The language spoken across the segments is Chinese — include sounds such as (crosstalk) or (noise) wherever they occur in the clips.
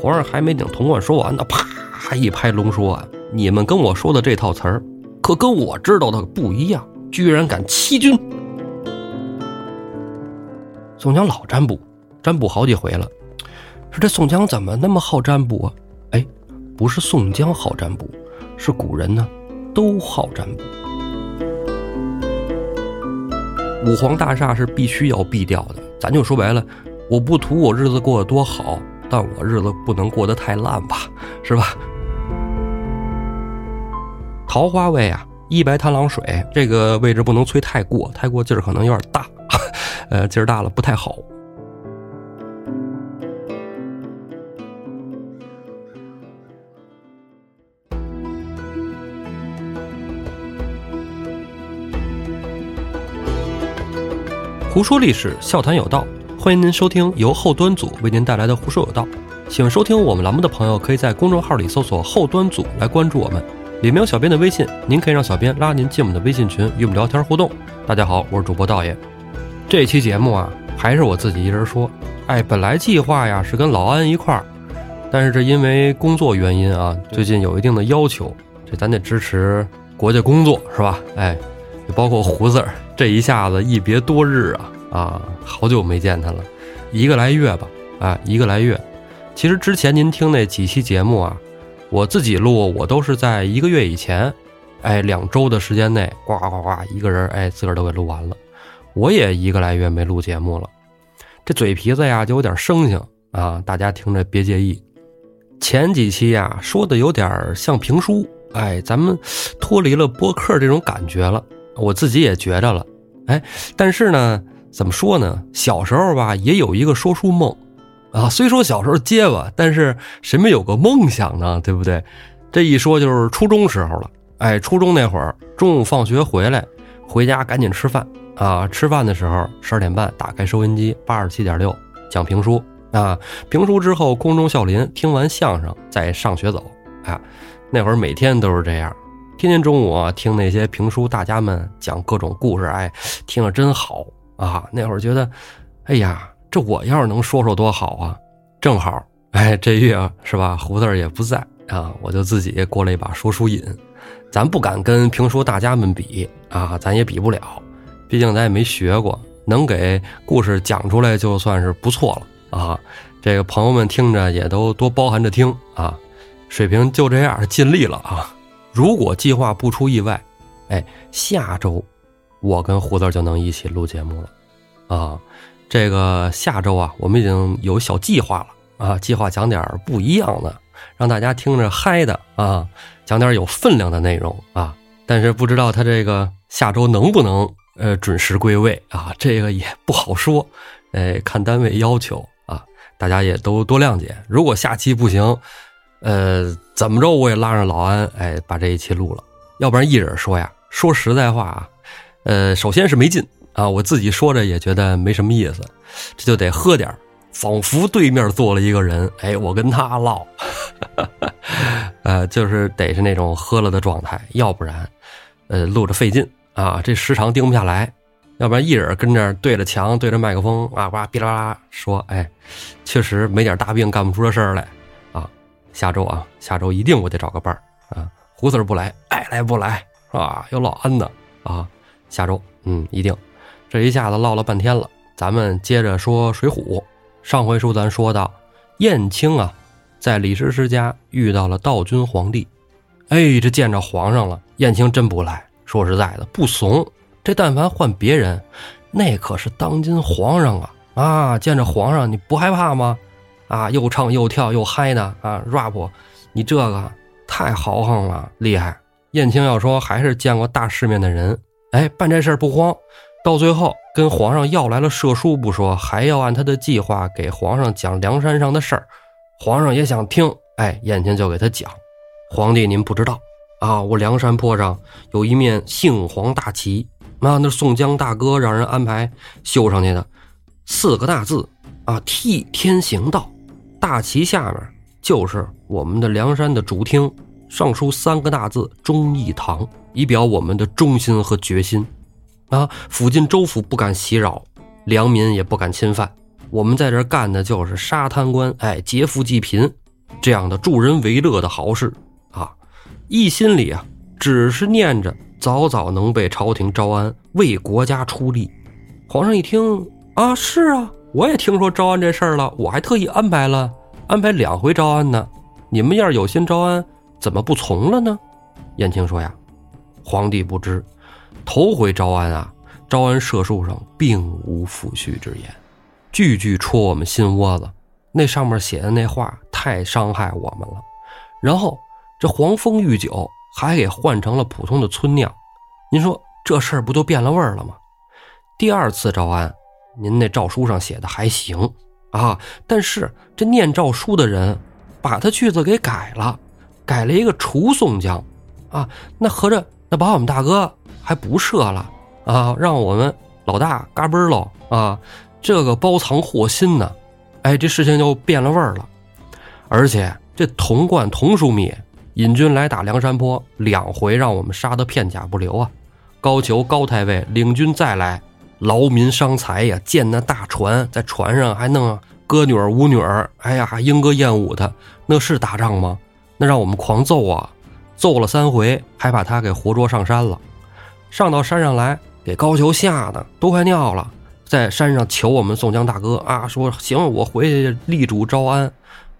皇上还没等童贯说完呢，啪一拍龙说：“啊，你们跟我说的这套词儿，可跟我知道的不一样，居然敢欺君！”宋江老占卜，占卜好几回了，说这宋江怎么那么好占卜啊？哎，不是宋江好占卜，是古人呢都好占卜。五皇大厦是必须要避掉的，咱就说白了，我不图我日子过得多好，但我日子不能过得太烂吧，是吧？桃花位啊，一白贪狼水这个位置不能催太过，太过劲儿可能有点大，(laughs) 呃，劲儿大了不太好。胡说历史，笑谈有道，欢迎您收听由后端组为您带来的《胡说有道》。喜欢收听我们栏目的朋友，可以在公众号里搜索“后端组”来关注我们，里面有小编的微信，您可以让小编拉您进我们的微信群，与我们聊天互动。大家好，我是主播道爷。这期节目啊，还是我自己一人说。哎，本来计划呀是跟老安一块儿，但是这因为工作原因啊，最近有一定的要求，这咱得支持国家工作是吧？哎，也包括胡子儿。这一下子一别多日啊啊，好久没见他了，一个来月吧啊，一个来月。其实之前您听那几期节目啊，我自己录，我都是在一个月以前，哎，两周的时间内，呱呱呱，一个人哎，自个儿都给录完了。我也一个来月没录节目了，这嘴皮子呀就有点生性啊，大家听着别介意。前几期呀说的有点像评书，哎，咱们脱离了播客这种感觉了，我自己也觉着了。哎，但是呢，怎么说呢？小时候吧，也有一个说书梦，啊，虽说小时候结巴，但是谁没有个梦想呢？对不对？这一说就是初中时候了。哎，初中那会儿，中午放学回来，回家赶紧吃饭啊！吃饭的时候，十二点半打开收音机，八十七点六讲评书啊。评书之后，空中笑林，听完相声再上学走啊。那会儿每天都是这样。天天中午啊，听那些评书大家们讲各种故事，哎，听着真好啊！那会儿觉得，哎呀，这我要是能说说多好啊！正好，哎，这月是吧？胡子也不在啊，我就自己过了一把说书瘾。咱不敢跟评书大家们比啊，咱也比不了，毕竟咱也没学过，能给故事讲出来就算是不错了啊！这个朋友们听着也都多包含着听啊，水平就这样，尽力了啊！如果计划不出意外，哎，下周我跟胡子就能一起录节目了，啊，这个下周啊，我们已经有小计划了啊，计划讲点不一样的，让大家听着嗨的啊，讲点有分量的内容啊。但是不知道他这个下周能不能呃准时归位啊，这个也不好说，哎，看单位要求啊，大家也都多谅解。如果下期不行。呃，怎么着我也拉上老安，哎，把这一期录了。要不然一人说呀，说实在话啊，呃，首先是没劲啊，我自己说着也觉得没什么意思，这就得喝点仿佛对面坐了一个人，哎，我跟他唠，(laughs) 呃，就是得是那种喝了的状态，要不然，呃，录着费劲啊，这时长定不下来。要不然一人跟这儿对着墙对着麦克风啊呱哔啦啦说，哎，确实没点大病干不出这事儿来啊。下周啊，下周一定我得找个伴儿啊！胡子不来，爱来不来是吧？有老安的啊！下周嗯，一定。这一下子唠了半天了，咱们接着说《水浒》。上回书咱说到，燕青啊，在李师师家遇到了道君皇帝，哎，这见着皇上了，燕青真不赖。说实在的，不怂。这但凡换别人，那可是当今皇上啊！啊，见着皇上你不害怕吗？啊，又唱又跳又嗨的啊，rap，你这个太豪横了，厉害！燕青要说还是见过大世面的人，哎，办这事儿不慌，到最后跟皇上要来了赦书不说，还要按他的计划给皇上讲梁山上的事儿，皇上也想听，哎，燕青就给他讲，皇帝您不知道啊，我梁山坡上有一面杏黄大旗，啊，那宋江大哥让人安排绣上去的，四个大字啊，替天行道。大旗下面就是我们的梁山的主厅，上书三个大字“忠义堂”，以表我们的忠心和决心。啊，附近州府不敢袭扰，良民也不敢侵犯。我们在这干的就是杀贪官，哎，劫富济贫。这样的助人为乐的好事啊，一心里啊只是念着早早能被朝廷招安，为国家出力。皇上一听啊，是啊，我也听说招安这事儿了，我还特意安排了，安排两回招安呢。你们要是有心招安，怎么不从了呢？燕青说呀，皇帝不知，头回招安啊，招安社书上并无抚恤之言，句句戳我们心窝子。那上面写的那话太伤害我们了。然后这黄蜂御酒还给换成了普通的村酿，您说这事儿不就变了味儿了吗？第二次招安，您那诏书上写的还行啊，但是这念诏书的人把他句子给改了，改了一个除宋江。啊，那合着那把我们大哥还不赦了啊？让我们老大嘎嘣喽啊！这个包藏祸心呢，哎，这事情就变了味儿了。而且这童贯童枢密引军来打梁山泊，两回让我们杀得片甲不留啊！高俅高太尉领军再来，劳民伤财呀，建那大船，在船上还弄歌女舞女儿，哎呀，还莺歌燕舞的，那是打仗吗？那让我们狂揍啊！揍了三回，还把他给活捉上山了。上到山上来，给高俅吓得都快尿了，在山上求我们宋江大哥啊，说行，我回去立主招安，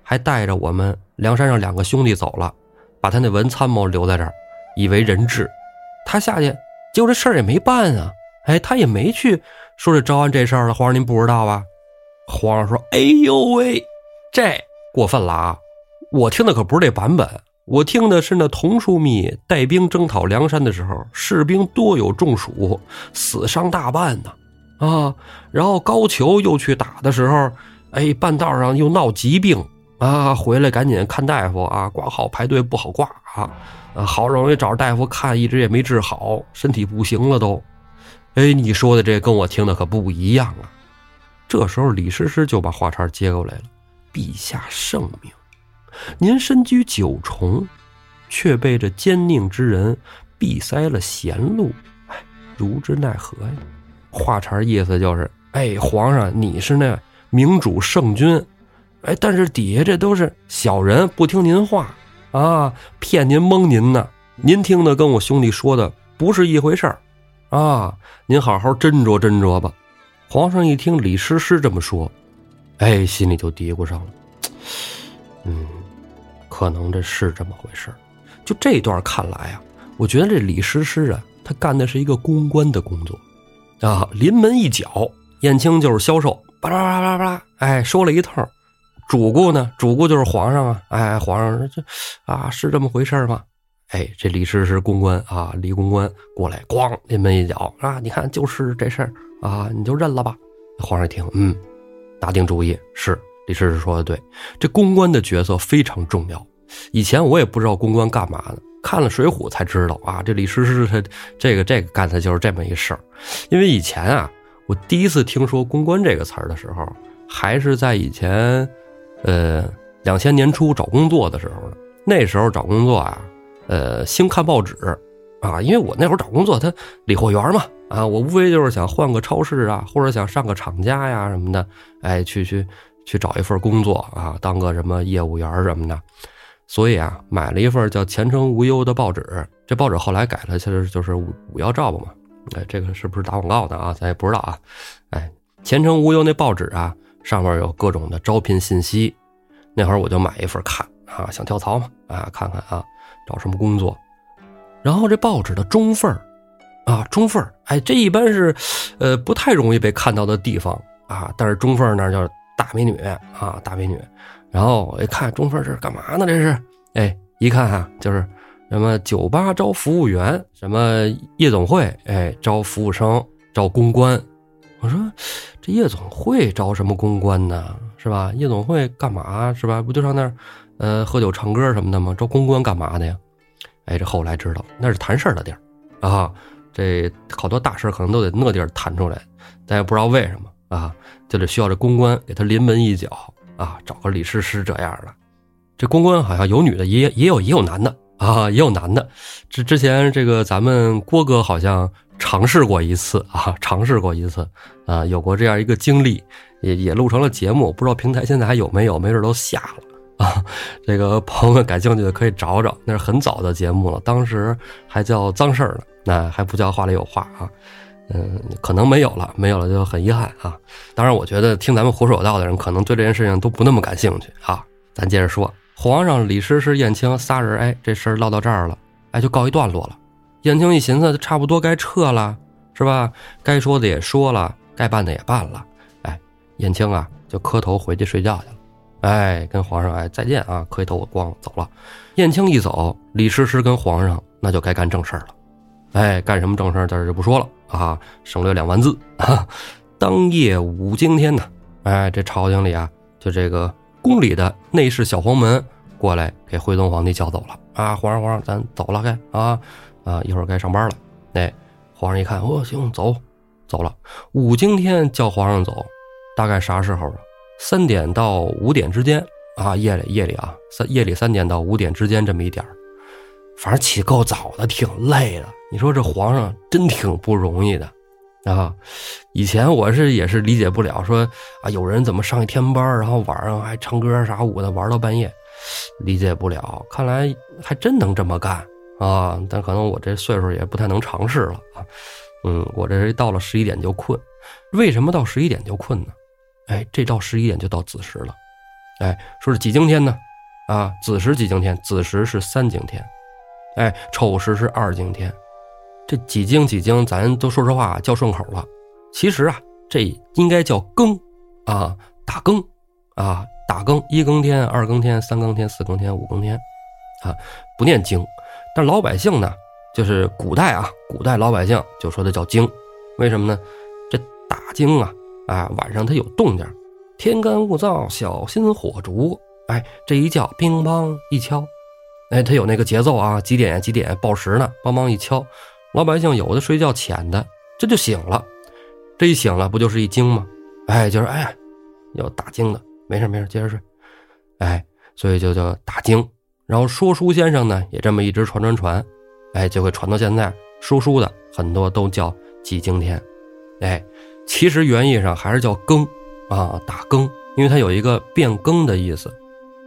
还带着我们梁山上两个兄弟走了，把他那文参谋留在这儿，以为人质。他下去，结果这事儿也没办啊。哎，他也没去说这招安这事儿了。皇上您不知道吧？皇上说：“哎呦喂，这过分了啊！我听的可不是这版本。”我听的是那童枢密带兵征讨梁山的时候，士兵多有中暑，死伤大半呢，啊！然后高俅又去打的时候，哎，半道上又闹疾病啊，回来赶紧看大夫啊，挂号排队不好挂啊，啊，好容易找大夫看，一直也没治好，身体不行了都。哎，你说的这跟我听的可不一样啊！这时候李师师就把话茬接过来了：“陛下圣明。”您身居九重，却被这奸佞之人闭塞了贤路，哎，如之奈何呀？话茬意思就是，哎，皇上你是那明主圣君，哎，但是底下这都是小人，不听您话啊，骗您蒙您呢。您听的跟我兄弟说的不是一回事儿啊，您好好斟酌斟酌吧。皇上一听李师师这么说，哎，心里就嘀咕上了，嗯。可能这是这么回事就这段看来啊，我觉得这李师师啊，他干的是一个公关的工作，啊，临门一脚，燕青就是销售，巴拉巴拉巴拉，哎，说了一套，主顾呢，主顾就是皇上啊，哎，皇上这啊是这么回事吗？哎，这李师师公关啊，李公关过来，咣，临门一脚啊，你看就是这事儿啊，你就认了吧。皇上一听，嗯，打定主意是。李师师说的对，这公关的角色非常重要。以前我也不知道公关干嘛的，看了《水浒》才知道啊。这李师师他这个这个干的就是这么一事儿。因为以前啊，我第一次听说“公关”这个词儿的时候，还是在以前，呃，两千年初找工作的时候呢。那时候找工作啊，呃，兴看报纸啊，因为我那会儿找工作，他理货员嘛，啊，我无非就是想换个超市啊，或者想上个厂家呀什么的，哎，去去。去找一份工作啊，当个什么业务员什么的，所以啊，买了一份叫《前程无忧》的报纸。这报纸后来改了，其实就是五五幺照吧嘛。哎，这个是不是打广告的啊？咱也不知道啊。哎，《前程无忧》那报纸啊，上面有各种的招聘信息。那会儿我就买一份看啊，想跳槽嘛啊，看看啊，找什么工作。然后这报纸的中缝啊，中缝哎，这一般是呃不太容易被看到的地方啊，但是中缝那叫。大美女啊，大美女，然后我一看中分是干嘛呢？这是，哎，一看啊，就是什么酒吧招服务员，什么夜总会，哎，招服务生，招公关。我说这夜总会招什么公关呢？是吧？夜总会干嘛？是吧？不就上那儿，呃，喝酒唱歌什么的吗？招公关干嘛的呀？哎，这后来知道那是谈事儿的地儿啊，这好多大事可能都得那地儿谈出来，咱也不知道为什么。啊，就得需要这公关给他临门一脚啊，找个李师师这样的。这公关好像有女的，也也有也有男的啊，也有男的。之之前这个咱们郭哥好像尝试过一次啊，尝试过一次啊，有过这样一个经历，也也录成了节目，不知道平台现在还有没有，没准都下了 (laughs) 啊。这个朋友们感兴趣的可以找找，那是很早的节目了，当时还叫脏事儿呢，那还不叫话里有话啊。嗯，可能没有了，没有了就很遗憾啊。当然，我觉得听咱们胡说有道的人，可能对这件事情都不那么感兴趣啊。咱接着说，皇上、李师师、燕青仨人，哎，这事儿唠到这儿了，哎，就告一段落了。燕青一寻思，差不多该撤了，是吧？该说的也说了，该办的也办了，哎，燕青啊，就磕头回去睡觉去了。哎，跟皇上哎再见啊，磕一头我光走了。燕青一走，李师师跟皇上那就该干正事儿了。哎，干什么正事儿，这就不说了啊，省略两万字。(laughs) 当夜五更天呢，哎，这朝廷里啊，就这个宫里的内侍小黄门过来给徽宗皇帝叫走了啊，皇上皇上，咱走了该啊啊，一会儿该上班了。哎，皇上一看，哦，行，走，走了。五更天叫皇上走，大概啥时候啊？三点到五点之间啊，夜里夜里啊，三夜里三点到五点之间这么一点儿。反正起够早的，挺累的。你说这皇上真挺不容易的，啊！以前我是也是理解不了，说啊，有人怎么上一天班，然后晚上还唱歌啥舞的，玩到半夜，理解不了。看来还真能这么干啊！但可能我这岁数也不太能尝试了啊。嗯，我这到了十一点就困。为什么到十一点就困呢？哎，这到十一点就到子时了。哎，说是几更天呢？啊，子时几更天？子时是三更天。哎，丑时是二更天，这几更几更，咱都说实话叫顺口了。其实啊，这应该叫更啊，打更啊，打更一更天、二更天、三更天、四更天、五更天啊，不念经。但老百姓呢，就是古代啊，古代老百姓就说的叫经，为什么呢？这打更啊，啊，晚上它有动静，天干物燥，小心火烛。哎，这一叫，乒乓一敲。哎，他有那个节奏啊，几点几点报时呢？梆梆一敲，老百姓有的睡觉浅的，这就醒了。这一醒了，不就是一惊吗？哎，就是哎，要打惊的，没事没事，接着睡。哎，所以就叫打惊。然后说书先生呢，也这么一直传传传，哎，就会传到现在。说书的很多都叫几经天。哎，其实原意上还是叫更啊，打更，因为它有一个变更的意思。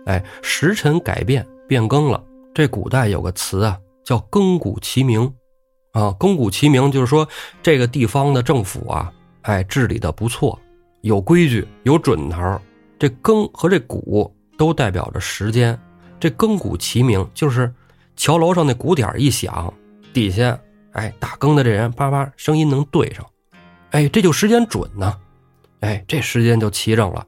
哎，时辰改变，变更了。这古代有个词啊，叫“更鼓齐鸣”，啊，“更鼓齐鸣”就是说这个地方的政府啊，哎，治理的不错，有规矩，有准头。这“更”和这“鼓”都代表着时间。这“更鼓齐鸣”就是桥楼上那鼓点一响，底下哎打更的这人叭叭声音能对上，哎，这就时间准呢，哎，这时间就齐整了。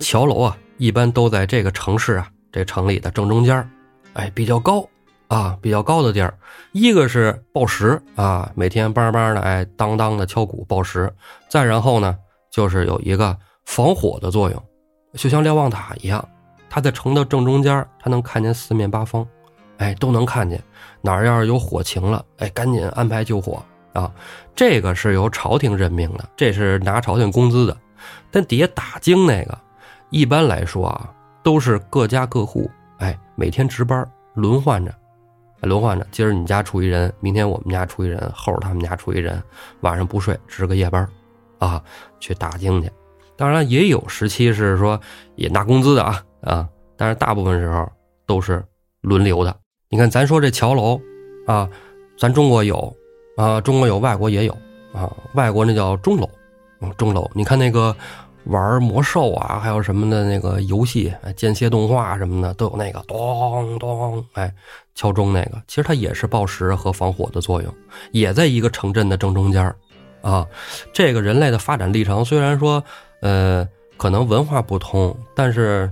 桥楼啊，一般都在这个城市啊，这城里的正中间哎，比较高，啊，比较高的地儿，一个是报时啊，每天梆梆的，哎，当当的敲鼓报时。再然后呢，就是有一个防火的作用，就像瞭望塔一样，它在城的正中间，它能看见四面八方，哎，都能看见哪儿要是有火情了，哎，赶紧安排救火啊。这个是由朝廷任命的，这是拿朝廷工资的。但底下打更那个，一般来说啊，都是各家各户。哎，每天值班轮换着，轮换着。今儿你家出一人，明天我们家出一人，后儿他们家出一人，晚上不睡值个夜班，啊，去打更去。当然也有时期是说也拿工资的啊啊，但是大部分时候都是轮流的。你看咱说这桥楼啊，咱中国有啊，中国有，外国也有啊。外国那叫钟楼，钟楼。你看那个。玩魔兽啊，还有什么的那个游戏，间歇动画什么的都有那个咚咚，哎，敲钟那个，其实它也是报时和防火的作用，也在一个城镇的正中间啊。这个人类的发展历程虽然说，呃，可能文化不同，但是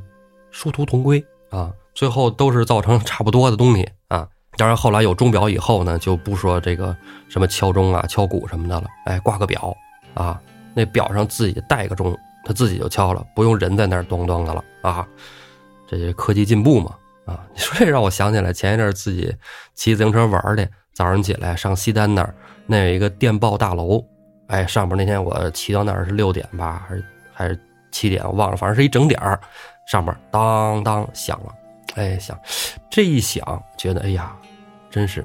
殊途同归啊，最后都是造成差不多的东西啊。当然后来有钟表以后呢，就不说这个什么敲钟啊、敲鼓什么的了，哎，挂个表啊，那表上自己带个钟。它自己就敲了，不用人在那儿咚咚的了啊！这是科技进步嘛啊！你 (laughs) 说这让我想起来前一阵自己骑自行车玩去，早上起来上西单那儿，那有一个电报大楼，哎，上边那天我骑到那儿是六点吧，还是还是七点，我忘了，反正是一整点儿，上面当当响了，哎响，这一响觉得哎呀，真是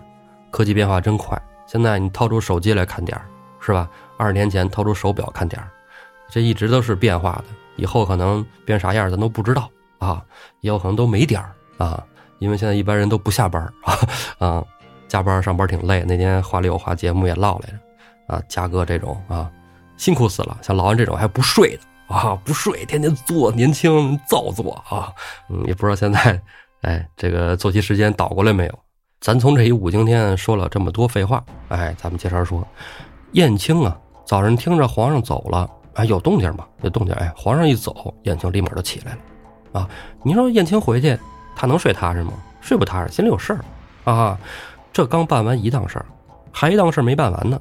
科技变化真快！现在你掏出手机来看点儿，是吧？二十年前掏出手表看点儿。这一直都是变化的，以后可能变啥样咱都不知道啊，也有可能都没点儿啊，因为现在一般人都不下班 (laughs) 啊啊，加班上班挺累。那天话里有话节目也唠来着啊，嘉哥这种啊，辛苦死了。像老安这种还不睡的啊，不睡，天天做，年轻造作啊，嗯，也不知道现在哎这个作息时间倒过来没有。咱从这一五更天说了这么多废话，哎，咱们接着说，燕青啊，早上听着皇上走了，哎，有动静吧？有动静，哎，皇上一走，燕青立马就起来了，啊，你说燕青回去，他能睡踏实吗？睡不踏实，心里有事儿，啊，这刚办完一档事儿，还一档事儿没办完呢，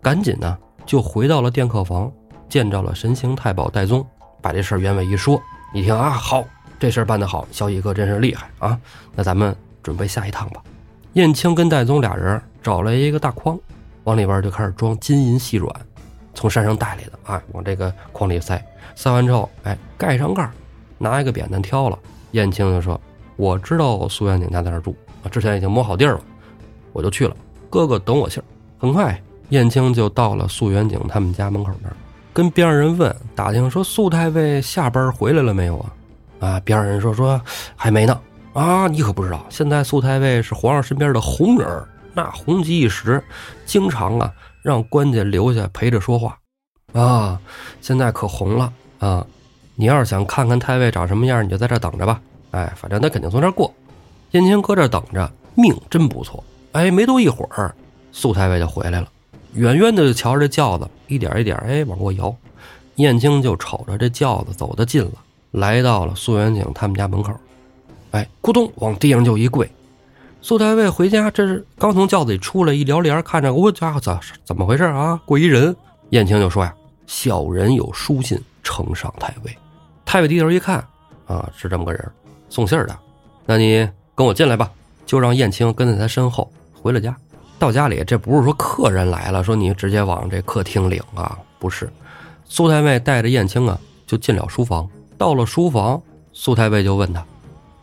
赶紧呢就回到了殿客房，见着了神行太保戴宗，把这事儿原委一说，一听啊，好，这事儿办得好，小乙哥真是厉害啊，那咱们准备下一趟吧。燕青跟戴宗俩人找来一个大筐，往里边就开始装金银细软，从山上带来的啊，往这个筐里塞。塞完之后，哎，盖上盖拿一个扁担挑了。燕青就说：“我知道苏元景家在那儿住，之前已经摸好地儿了，我就去了。哥哥等我信儿。”很快，燕青就到了苏元景他们家门口那儿，跟边上人问打听说：“苏太尉下班回来了没有啊？”啊，边上人说：“说还没呢。”啊，你可不知道，现在苏太尉是皇上身边的红人那红极一时，经常啊让官家留下陪着说话，啊，现在可红了啊！你要是想看看太尉长什么样，你就在这等着吧。哎，反正他肯定从这儿过。燕青搁这等着，命真不错。哎，没多一会儿，苏太尉就回来了，远远的就瞧着这轿子，一点一点哎往过摇。燕青就瞅着这轿子走得近了，来到了苏元景他们家门口。哎，咕咚，往地上就一跪。苏太尉回家，这是刚从轿子里出来，一撩帘，看着我家伙怎怎么回事啊？跪一人，燕青就说呀：“小人有书信呈上太尉。”太尉低头一看，啊，是这么个人，送信儿的。那你跟我进来吧。就让燕青跟在他身后回了家。到家里，这不是说客人来了，说你直接往这客厅领啊？不是，苏太尉带着燕青啊，就进了书房。到了书房，苏太尉就问他。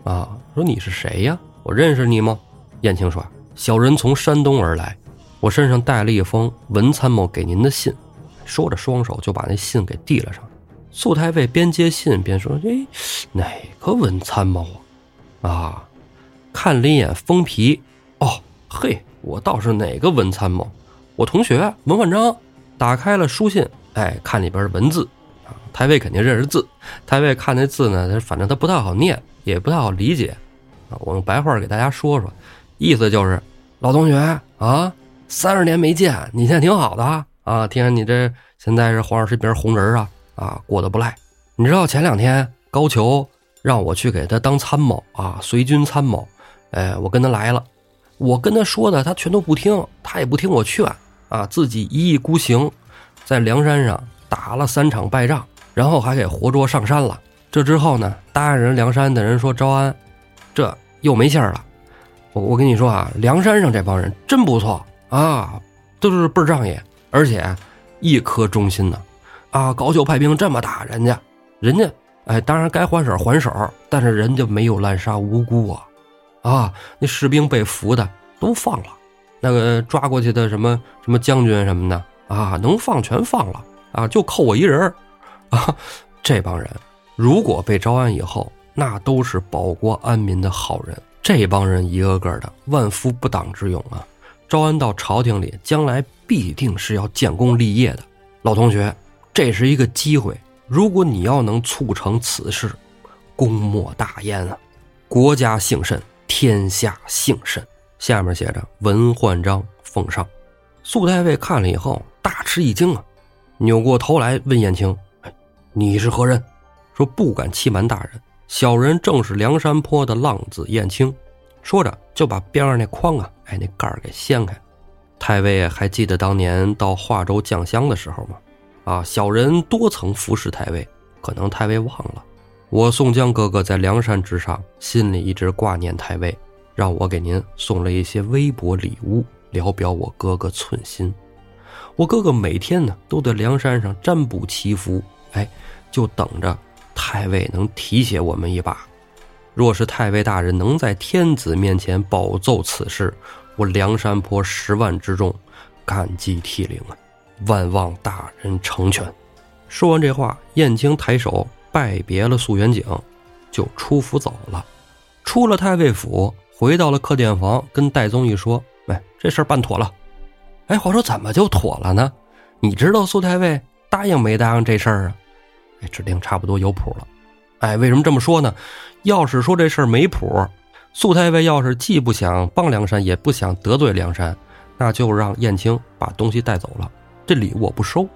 啊，说你是谁呀？我认识你吗？燕青说：“小人从山东而来，我身上带了一封文参谋给您的信。”说着，双手就把那信给递了上。素太尉边接信边说：“哎，哪个文参谋啊？啊，看了一眼封皮，哦，嘿，我倒是哪个文参谋？我同学文焕章。打开了书信，哎，看里边的文字。啊，太尉肯定认识字。太尉看那字呢，反正他不太好念。”也不太好理解，啊，我用白话给大家说说，意思就是，老同学啊，三十年没见，你现在挺好的啊，听说你这现在是皇上身边红人啊，啊，过得不赖。你知道前两天高俅让我去给他当参谋啊，随军参谋，哎，我跟他来了，我跟他说的他全都不听，他也不听我劝啊，自己一意孤行，在梁山上打了三场败仗，然后还给活捉上山了。这之后呢，答应人梁山的人说招安，这又没信儿了。我我跟你说啊，梁山上这帮人真不错啊，都是倍儿仗义，而且一颗忠心呢。啊高俅派兵这么打人家，人家哎，当然该还手还手，但是人家没有滥杀无辜啊。啊，那士兵被俘的都放了，那个抓过去的什么什么将军什么的啊，能放全放了啊，就扣我一人啊，这帮人。如果被招安以后，那都是保国安民的好人。这帮人一个个的万夫不挡之勇啊！招安到朝廷里，将来必定是要建功立业的。老同学，这是一个机会。如果你要能促成此事，功莫大焉啊！国家幸甚，天下幸甚。下面写着文焕章奉上。苏太尉看了以后大吃一惊啊，扭过头来问燕青：“，你是何人？”说不敢欺瞒大人，小人正是梁山坡的浪子燕青。说着就把边上那筐啊，哎，那盖儿给掀开。太尉还记得当年到华州降香的时候吗？啊，小人多曾服侍太尉，可能太尉忘了。我宋江哥哥在梁山之上，心里一直挂念太尉，让我给您送了一些微薄礼物，聊表我哥哥寸心。我哥哥每天呢都在梁山上占卜祈福，哎，就等着。太尉能提携我们一把，若是太尉大人能在天子面前保奏此事，我梁山泊十万之众感激涕零啊！万望大人成全。说完这话，燕青抬手拜别了素元景，就出府走了。出了太尉府，回到了客店房，跟戴宗一说：“哎，这事儿办妥了。”哎，话说怎么就妥了呢？你知道苏太尉答应没答应这事儿啊？哎，指定差不多有谱了。哎，为什么这么说呢？要是说这事儿没谱，苏太尉要是既不想帮梁山，也不想得罪梁山，那就让燕青把东西带走了，这礼我不收。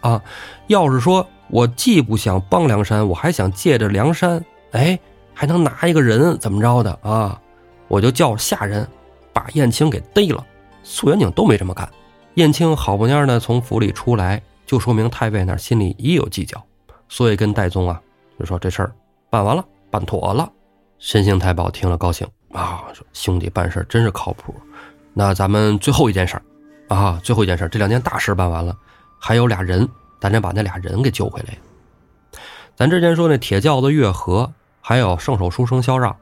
啊，要是说我既不想帮梁山，我还想借着梁山，哎，还能拿一个人怎么着的啊？我就叫下人把燕青给逮了。素元景都没这么干。燕青好不蔫的从府里出来，就说明太尉那心里也有计较，所以跟戴宗啊就说这事儿办完了，办妥了。申兴太保听了高兴啊，说兄弟办事真是靠谱。那咱们最后一件事儿啊，最后一件事这两件大事办完了。还有俩人，咱得把那俩人给救回来。咱之前说那铁轿子月和，还有圣手书生萧让，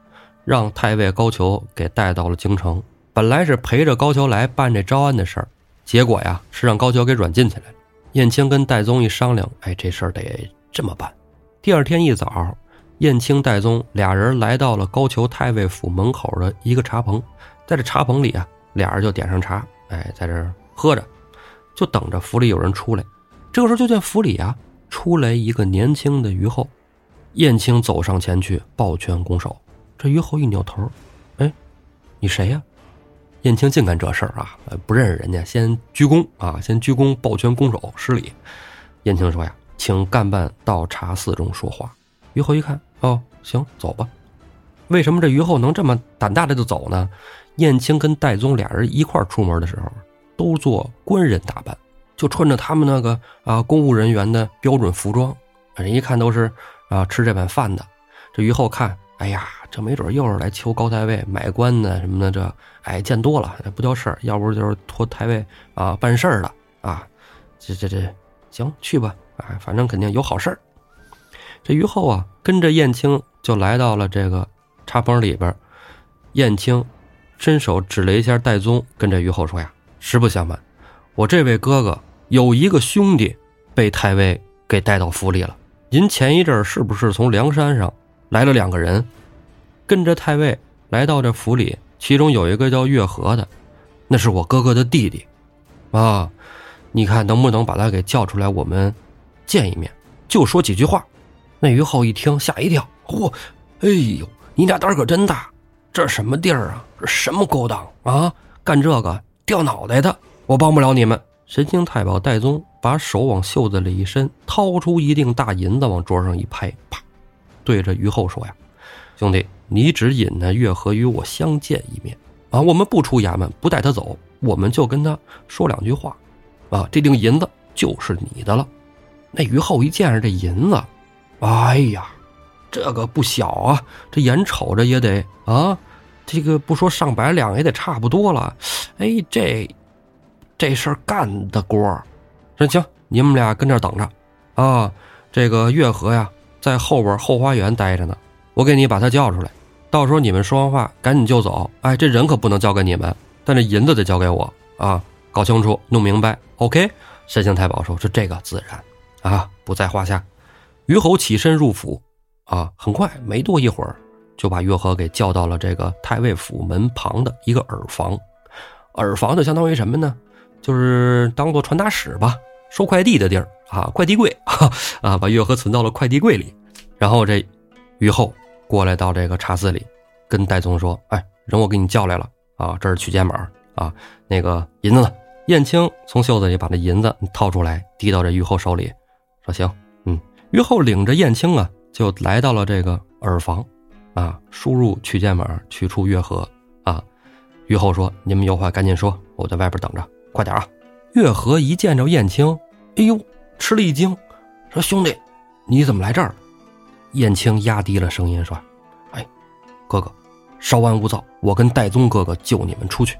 让太尉高俅给带到了京城。本来是陪着高俅来办这招安的事儿，结果呀是让高俅给软禁起来了。燕青跟戴宗一商量，哎，这事儿得这么办。第二天一早，燕青、戴宗俩人来到了高俅太尉府门口的一个茶棚，在这茶棚里啊，俩人就点上茶，哎，在这喝着。就等着府里有人出来，这个时候就见府里啊出来一个年轻的虞后，燕青走上前去抱拳拱手。这虞后一扭头，哎，你谁呀？燕青净干这事儿啊，不认识人家，先鞠躬啊，先鞠躬抱拳拱手施礼。燕青说呀，请干办到茶肆中说话。虞后一看，哦，行，走吧。为什么这虞后能这么胆大的就走呢？燕青跟戴宗俩人一块出门的时候。都做官人打扮，就穿着他们那个啊公务人员的标准服装，人一看都是啊吃这碗饭的。这于后看，哎呀，这没准又是来求高太尉买官的什么的，这哎见多了不叫事儿，要不就是托太尉啊办事儿的啊。这这这行去吧，啊，反正肯定有好事儿。这于后啊跟着燕青就来到了这个茶棚里边，燕青伸手指了一下戴宗，跟这于后说呀。实不相瞒，我这位哥哥有一个兄弟被太尉给带到府里了。您前一阵是不是从梁山上来了两个人，跟着太尉来到这府里？其中有一个叫月和的，那是我哥哥的弟弟。啊，你看能不能把他给叫出来，我们见一面，就说几句话。那于后一听吓一跳，嚯，哎呦，你俩胆儿可真大！这什么地儿啊？什么勾当啊？干这个？掉脑袋的，我帮不了你们。神行太保戴宗把手往袖子里一伸，掏出一锭大银子，往桌上一拍，啪，对着于后说：“呀，兄弟，你只引那月和与我相见一面啊！我们不出衙门，不带他走，我们就跟他说两句话，啊，这锭银子就是你的了。”那于后一见着这银子，哎呀，这个不小啊！这眼瞅着也得啊。这个不说上百两也得差不多了，哎，这这事儿干的锅说行，你们俩跟这等着，啊，这个月和呀在后边后花园待着呢，我给你把他叫出来，到时候你们说完话赶紧就走，哎，这人可不能交给你们，但这银子得交给我啊，搞清楚弄明白，OK。神行太保说：“是这个自然，啊，不在话下。”于侯起身入府，啊，很快没多一会儿。就把月和给叫到了这个太尉府门旁的一个耳房，耳房就相当于什么呢？就是当做传达室吧，收快递的地儿啊，快递柜 (laughs) 啊，啊把月和存到了快递柜里。然后这于后过来到这个茶肆里，跟戴宗说：“哎，人我给你叫来了啊，这是取件码啊，那个银子呢？”燕青从袖子里把那银子掏出来，递到这于后手里，说：“行，嗯。”于后领着燕青啊，就来到了这个耳房。啊！输入取件码，取出月河。啊！于后说：“你们有话赶紧说，我在外边等着，快点啊！”月河一见着燕青，哎呦，吃了一惊，说：“兄弟，你怎么来这儿？”燕青压低了声音说：“哎，哥哥，稍安勿躁，我跟戴宗哥哥救你们出去。”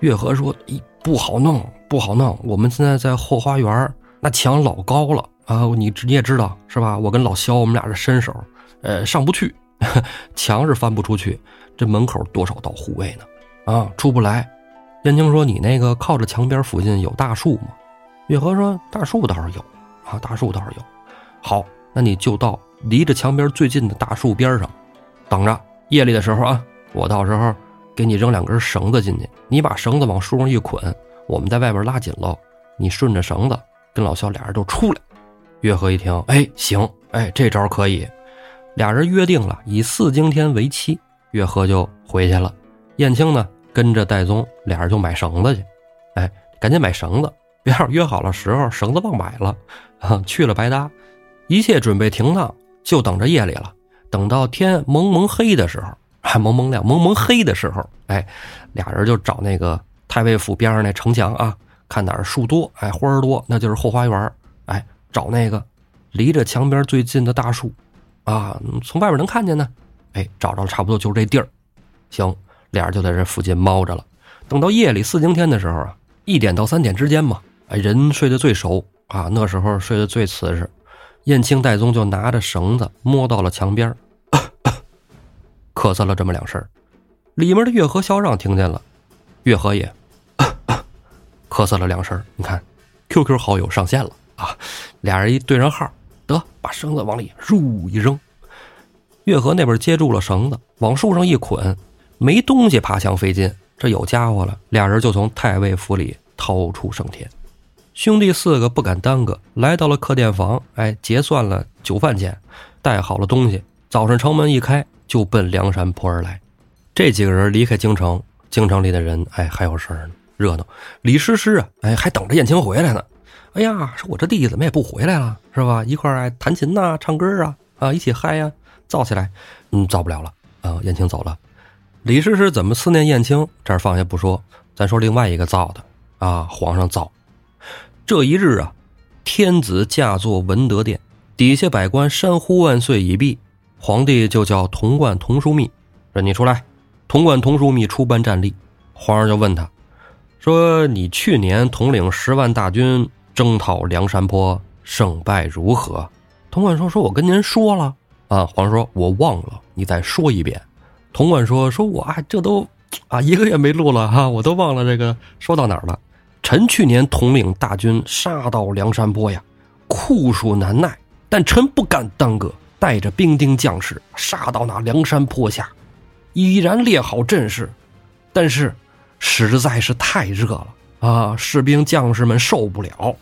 月河说：“咦，不好弄，不好弄，我们现在在后花园，那墙老高了啊！你你也知道是吧？我跟老肖，我们俩这身手，呃，上不去。” (laughs) 墙是翻不出去，这门口多少道护卫呢？啊，出不来。燕青说：“你那个靠着墙边附近有大树吗？”月和说：“大树倒是有，啊，大树倒是有。好，那你就到离着墙边最近的大树边上，等着。夜里的时候啊，我到时候给你扔两根绳子进去，你把绳子往树上一捆，我们在外边拉紧喽，你顺着绳子跟老肖俩人就出来。月和一听，哎，行，哎，这招可以。俩人约定了以四更天为期，月和就回去了。燕青呢，跟着戴宗，俩人就买绳子去。哎，赶紧买绳子，别让约好了时候绳子忘买了，啊，去了白搭。一切准备停当，就等着夜里了。等到天蒙蒙黑的时候，还蒙蒙亮、蒙蒙黑的时候，哎，俩人就找那个太尉府边上那城墙啊，看哪儿树多，哎，花儿多，那就是后花园。哎，找那个离着墙边最近的大树，啊，从外边能看见呢。哎，找着了，差不多就是这地儿。行，俩人就在这附近猫着了。等到夜里四更天的时候啊，一点到三点之间嘛，哎，人睡得最熟啊，那时候睡得最瓷实。燕青、戴宗就拿着绳子摸到了墙边，咳嗽了这么两声里面的月和萧让听见了，月和也咳嗽了两声你看，QQ 好友上线了啊！俩人一对上号，得把绳子往里入一扔。月河那边接住了绳子，往树上一捆，没东西爬墙费劲，这有家伙了。俩人就从太尉府里逃出升天。兄弟四个不敢耽搁，来到了客店房，哎，结算了酒饭钱，带好了东西，早上城门一开，就奔梁山坡而来。这几个人离开京城，京城里的人，哎，还有事儿呢，热闹。李师师啊，哎，还等着燕青回来呢。哎呀，说我这弟弟怎么也不回来了，是吧？一块儿弹琴呐，唱歌啊，啊，一起嗨呀，造起来。嗯，造不了了啊，燕青走了。李师师怎么思念燕青？这儿放下不说，咱说另外一个造的啊，皇上造。这一日啊，天子驾坐文德殿，底下百官山呼万岁已毕，皇帝就叫童贯、童枢密说：“你出来。”童贯、童枢密出班站立，皇上就问他，说：“你去年统领十万大军征讨梁山坡，胜败如何？”童贯说：“说我跟您说了啊。”皇上说：“我忘了，你再说一遍。”童贯说：“说我啊，这都啊一个月没录了哈，我都忘了这个说到哪儿了。”臣去年统领大军杀到梁山坡呀，酷暑难耐，但臣不敢耽搁，带着兵丁将士杀到那梁山坡下，已然列好阵势，但是实在是太热了啊！士兵将士们受不了，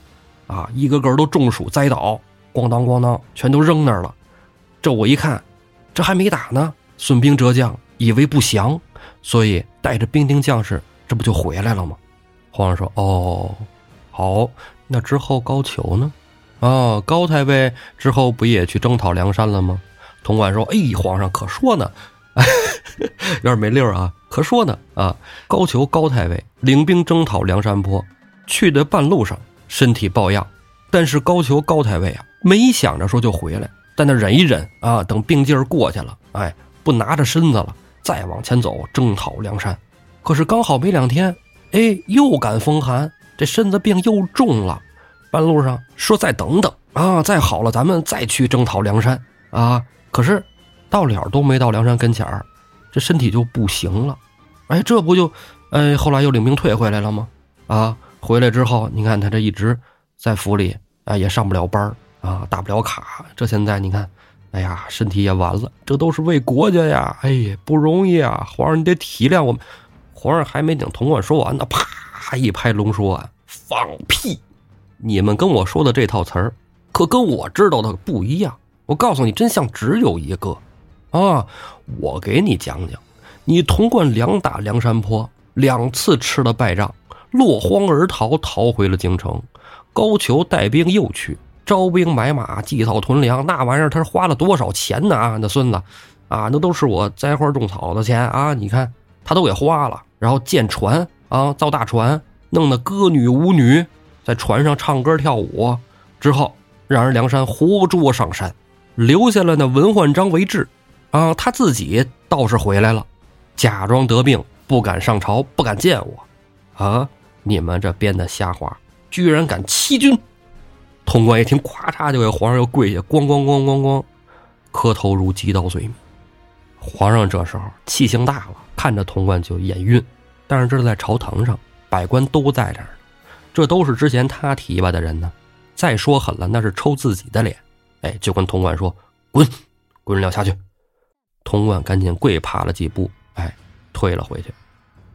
啊，一个个都中暑栽倒，咣当咣当，全都扔那儿了。这我一看，这还没打呢，损兵折将，以为不降，所以带着兵丁将士，这不就回来了吗？皇上说：“哦，好，那之后高俅呢？哦，高太尉之后不也去征讨梁山了吗？”潼关说：“哎，皇上可说呢，(laughs) 有点没溜啊，可说呢啊。高俅高太尉领兵征讨梁山坡，去的半路上身体抱恙，但是高俅高太尉啊，没想着说就回来，在那忍一忍啊，等病劲儿过去了，哎，不拿着身子了，再往前走征讨梁山。可是刚好没两天。”哎，又感风寒，这身子病又重了。半路上说再等等啊，再好了咱们再去征讨梁山啊。可是到了都没到梁山跟前儿，这身体就不行了。哎，这不就哎后来又领兵退回来了吗？啊，回来之后你看他这一直在府里啊，也上不了班啊，打不了卡。这现在你看，哎呀，身体也完了。这都是为国家呀，哎呀，不容易啊。皇上你得体谅我们。皇上还没等童贯说完呢，啪一拍龙说：“放屁！你们跟我说的这套词儿，可跟我知道的不一样。我告诉你，真相只有一个啊！我给你讲讲，你童贯两打梁山坡，两次吃了败仗，落荒而逃，逃回了京城。高俅带兵又去招兵买马，祭草屯粮，那玩意儿他花了多少钱呢？啊，那孙子啊，那都是我栽花种草的钱啊！你看他都给花了。”然后建船啊，造大船，弄得歌女舞女在船上唱歌跳舞，之后让人梁山活捉上山，留下了那文焕章为质，啊，他自己倒是回来了，假装得病，不敢上朝，不敢见我，啊，你们这编的瞎话，居然敢欺君！潼关一听，咵嚓就给皇上又跪下，咣咣咣咣咣，磕头如击刀碎。皇上这时候气性大了，看着潼关就眼晕。但是这是在朝堂上，百官都在这儿，这都是之前他提拔的人呢。再说狠了，那是抽自己的脸。哎，就跟潼关说：“滚，滚了下去。潼关赶紧跪爬了几步，哎，退了回去。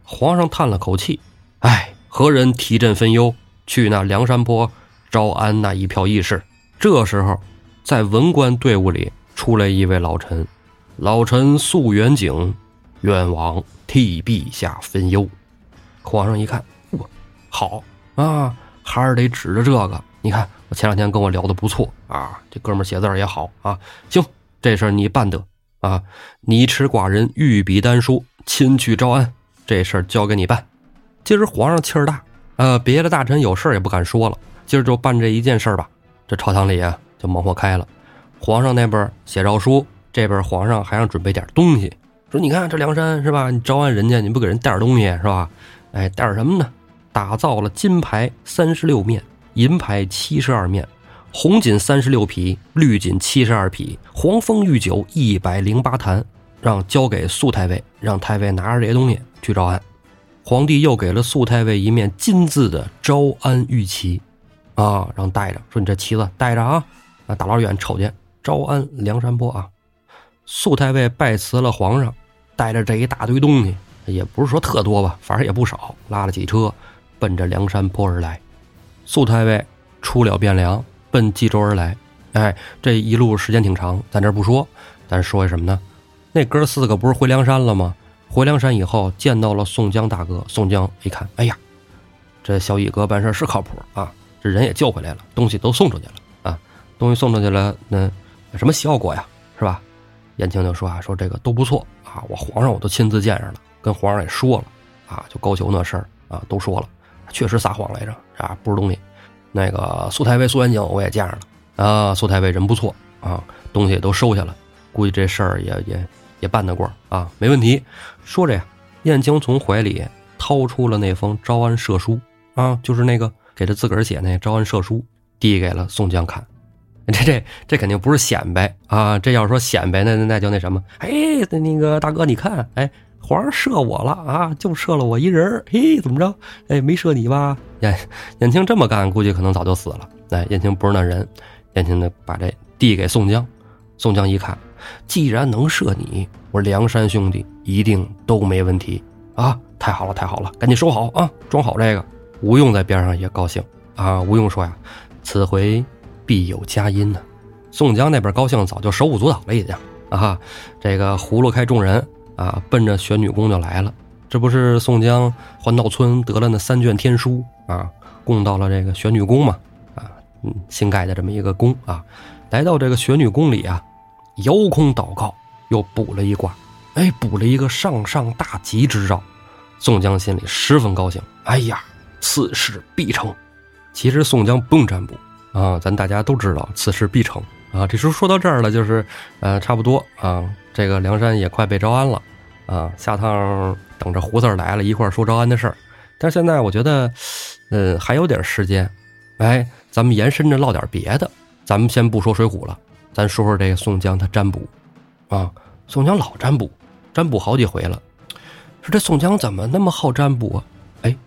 皇上叹了口气，哎，何人提朕分忧？去那梁山坡招安那一票义士。这时候，在文官队伍里出来一位老臣，老臣素远景，愿往替陛下分忧。皇上一看，哇，好啊，还是得指着这个。你看，我前两天跟我聊的不错啊，这哥们写字也好啊。行，这事你办得。啊！你持寡人御笔丹书，亲去招安，这事交给你办。今儿皇上气儿大，呃，别的大臣有事儿也不敢说了，今儿就办这一件事儿吧。这朝堂里啊，就忙活开了。皇上那边写诏书，这边皇上还让准备点东西，说你看这梁山是吧？你招安人家，你不给人带点东西是吧？哎，带点什么呢？打造了金牌三十六面，银牌七十二面。红锦三十六匹，绿锦七十二匹，黄蜂御酒一百零八坛，让交给肃太尉，让太尉拿着这些东西去招安。皇帝又给了肃太尉一面金字的招安玉旗，啊，让带着，说你这旗子带着啊，啊，大老远瞅见招安梁山泊啊。肃太尉拜辞了皇上，带着这一大堆东西，也不是说特多吧，反正也不少，拉了几车，奔着梁山泊而来。肃太尉出了汴梁。奔冀州而来，哎，这一路时间挺长，咱这不说，咱说一什么呢？那哥四个不是回梁山了吗？回梁山以后见到了宋江大哥，宋江一看，哎呀，这小乙哥办事是靠谱啊，这人也救回来了，东西都送出去了啊，东西送出去了，那什么效果呀？是吧？燕青就说啊，说这个都不错啊，我皇上我都亲自见着了，跟皇上也说了啊，就高俅那事儿啊，都说了，确实撒谎来着啊，不是东西。那个苏太尉苏元景我也见着了啊，苏太尉人不错啊，东西也都收下了，估计这事儿也也也办得过啊，没问题。说着呀，燕京从怀里掏出了那封招安赦书啊，就是那个给他自个儿写那招安赦书，递给了宋江看。这这这肯定不是显摆啊，这要说显摆，那那那就那什么，哎，那个大哥你看，哎。皇上赦我了啊，就赦了我一人嘿，怎么着？哎，没赦你吧？燕燕青这么干，估计可能早就死了。哎，燕青不是那人。燕青呢，把这递给宋江。宋江一看，既然能赦你，我梁山兄弟一定都没问题啊！太好了，太好了，赶紧收好啊，装好这个。吴用在边上也高兴啊。吴用说呀：“此回必有佳音呢。”宋江那边高兴，早就手舞足蹈了，已经啊。这个葫芦开众人。啊，奔着玄女宫就来了。这不是宋江环道村得了那三卷天书啊，供到了这个玄女宫嘛？啊，嗯，新盖的这么一个宫啊。来到这个玄女宫里啊，遥空祷告，又卜了一卦，哎，卜了一个上上大吉之兆。宋江心里十分高兴，哎呀，此事必成。其实宋江不用占卜啊，咱大家都知道此事必成啊。这书说到这儿了，就是呃，差不多啊。这个梁山也快被招安了，啊，下趟等着胡四来了一块儿说招安的事儿。但是现在我觉得，嗯，还有点时间，哎，咱们延伸着唠点别的。咱们先不说水浒了，咱说说这个宋江他占卜，啊，宋江老占卜，占卜好几回了。说这宋江怎么那么好占卜啊？哎，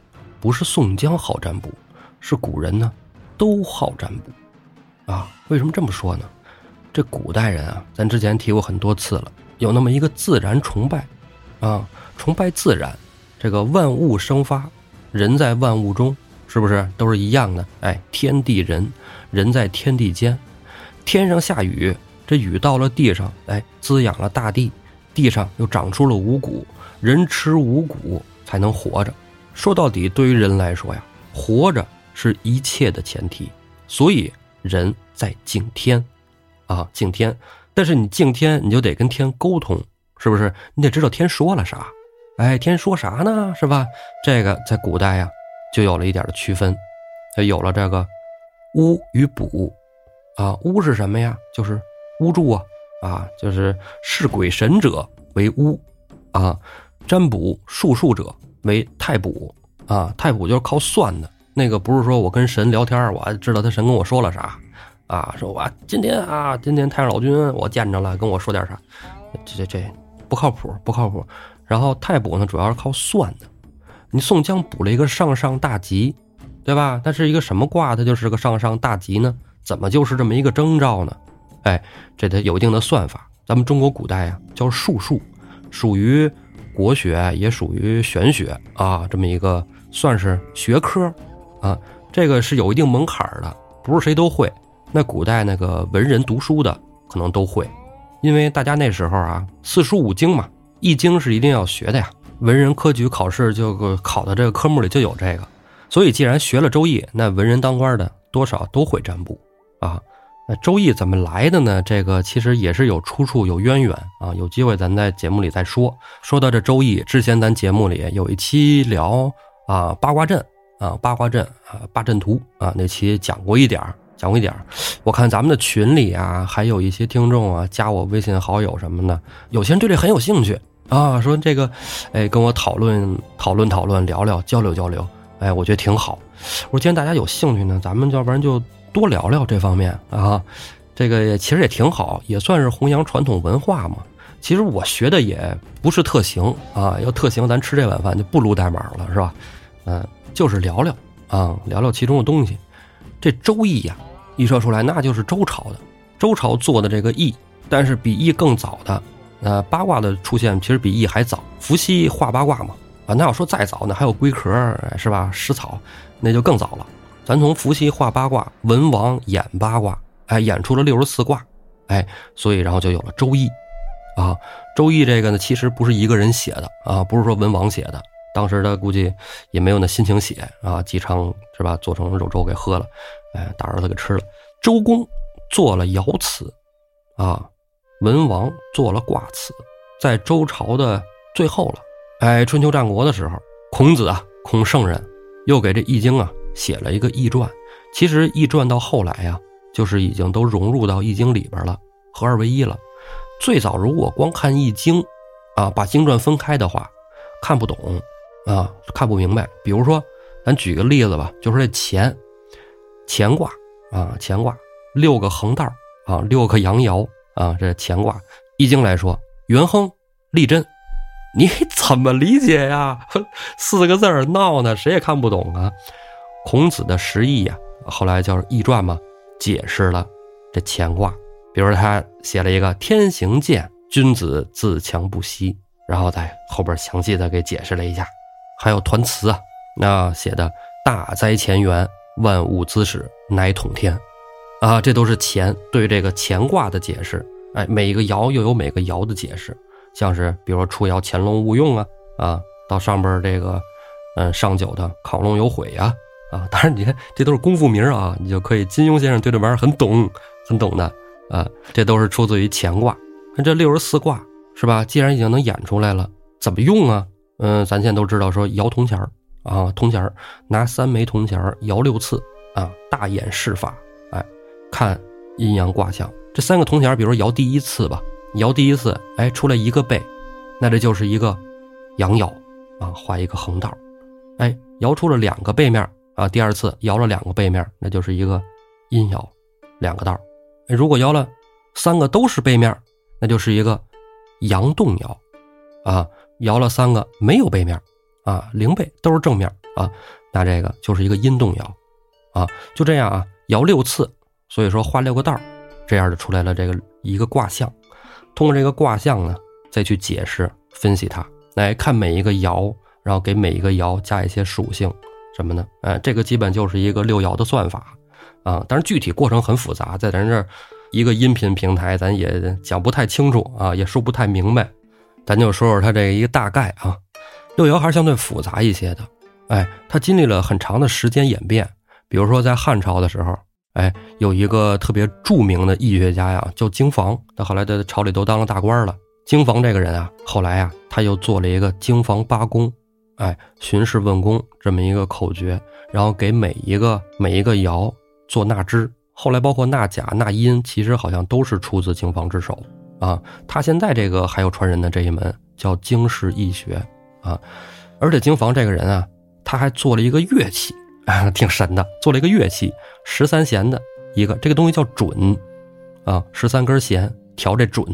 不是宋江好占卜，是古人呢都好占卜，啊，为什么这么说呢？这古代人啊，咱之前提过很多次了，有那么一个自然崇拜，啊，崇拜自然，这个万物生发，人在万物中，是不是都是一样的？哎，天地人，人在天地间，天上下雨，这雨到了地上，哎，滋养了大地，地上又长出了五谷，人吃五谷才能活着。说到底，对于人来说呀，活着是一切的前提，所以人在敬天。啊，敬天，但是你敬天，你就得跟天沟通，是不是？你得知道天说了啥，哎，天说啥呢？是吧？这个在古代呀，就有了一点的区分，有了这个巫与卜，啊，巫是什么呀？就是巫祝啊，啊，就是视鬼神者为巫，啊，占卜术数者为太卜，啊，太卜就是靠算的，那个不是说我跟神聊天，我知道他神跟我说了啥。啊，说我今天啊，今天太上老君我见着了，跟我说点啥？这这这不靠谱，不靠谱。然后太卜呢，主要是靠算的。你宋江卜了一个上上大吉，对吧？他是一个什么卦？它就是个上上大吉呢？怎么就是这么一个征兆呢？哎，这得有一定的算法。咱们中国古代啊叫术数，属于国学，也属于玄学啊，这么一个算是学科啊。这个是有一定门槛的，不是谁都会。那古代那个文人读书的可能都会，因为大家那时候啊四书五经嘛，易经是一定要学的呀。文人科举考试就考的这个科目里就有这个，所以既然学了周易，那文人当官的多少都会占卜啊。那周易怎么来的呢？这个其实也是有出处、有渊源啊。有机会咱在节目里再说。说到这周易，之前咱节目里有一期聊啊八卦阵啊八卦阵啊八阵图啊那期讲过一点讲过一点我看咱们的群里啊，还有一些听众啊加我微信好友什么的，有些人对这很有兴趣啊，说这个哎跟我讨论讨论讨论，聊聊交流交流，哎我觉得挺好。我说既然大家有兴趣呢，咱们要不然就。多聊聊这方面啊，这个其实也挺好，也算是弘扬传统文化嘛。其实我学的也不是特行啊，要特行，咱吃这碗饭就不撸代码了，是吧？嗯，就是聊聊啊，聊聊其中的东西。这《周易》呀，一说出来那就是周朝的，周朝做的这个易，但是比易更早的，呃，八卦的出现其实比易还早。伏羲画八卦嘛，啊，那要说再早呢，还有龟壳是吧？食草，那就更早了。咱从伏羲画八卦，文王演八卦，哎，演出了六十四卦，哎，所以然后就有了《周易》，啊，《周易》这个呢，其实不是一个人写的啊，不是说文王写的，当时他估计也没有那心情写啊，姬昌是吧，做成肉粥给喝了，哎，大儿子给吃了。周公做了爻辞，啊，文王做了卦辞，在周朝的最后了，哎，春秋战国的时候，孔子啊，孔圣人又给这《易经》啊。写了一个易传，其实易传到后来呀，就是已经都融入到易经里边了，合二为一了。最早如果光看易经，啊，把经传分开的话，看不懂，啊，看不明白。比如说，咱举个例子吧，就说这乾，乾卦啊，乾卦六个横道啊，六个阳爻啊，这乾卦，易经来说，元亨利贞，你 (laughs) 怎么理解呀？(laughs) 四个字儿闹呢，谁也看不懂啊。孔子的十义呀，后来叫易传嘛，解释了这乾卦。比如他写了一个“天行健，君子自强不息”，然后在后边详细的给解释了一下。还有团辞啊，那写的“大灾乾元，万物滋始，乃统天”，啊，这都是乾对这个乾卦的解释。哎，每一个爻又有每个爻的解释，像是比如说初爻潜龙勿用啊，啊，到上边这个嗯上九的亢龙有悔呀。啊，当然，你看这都是功夫名啊，你就可以。金庸先生对这玩意儿很懂，很懂的啊。这都是出自于乾卦。那这六十四卦是吧？既然已经能演出来了，怎么用啊？嗯，咱现在都知道说摇铜钱儿啊，铜钱儿拿三枚铜钱儿摇六次啊，大演示法，哎，看阴阳卦象。这三个铜钱儿，比如说摇第一次吧，摇第一次，哎，出来一个背，那这就是一个阳爻啊，画一个横道，哎，摇出了两个背面。啊，第二次摇了两个背面，那就是一个阴爻，两个道如果摇了三个都是背面，那就是一个阳动爻。啊，摇了三个没有背面，啊，零背都是正面啊，那这个就是一个阴动爻。啊，就这样啊，摇六次，所以说画六个道这样就出来了这个一个卦象。通过这个卦象呢，再去解释分析它，来看每一个爻，然后给每一个爻加一些属性。什么呢？哎，这个基本就是一个六爻的算法，啊，但是具体过程很复杂，在咱这儿一个音频平台，咱也讲不太清楚啊，也说不太明白，咱就说说它这一个大概啊。六爻还是相对复杂一些的，哎，它经历了很长的时间演变。比如说在汉朝的时候，哎，有一个特别著名的易学家呀，叫经房，他后来在朝里都当了大官了。经房这个人啊，后来啊，他又做了一个经房八宫。哎，巡视问功这么一个口诀，然后给每一个每一个爻做纳支。后来包括纳甲、纳音，其实好像都是出自经房之手啊。他现在这个还有传人的这一门叫经世易学啊。而且经房这个人啊，他还做了一个乐器，挺神的，做了一个乐器，十三弦的一个，这个东西叫准啊，十三根弦调这准，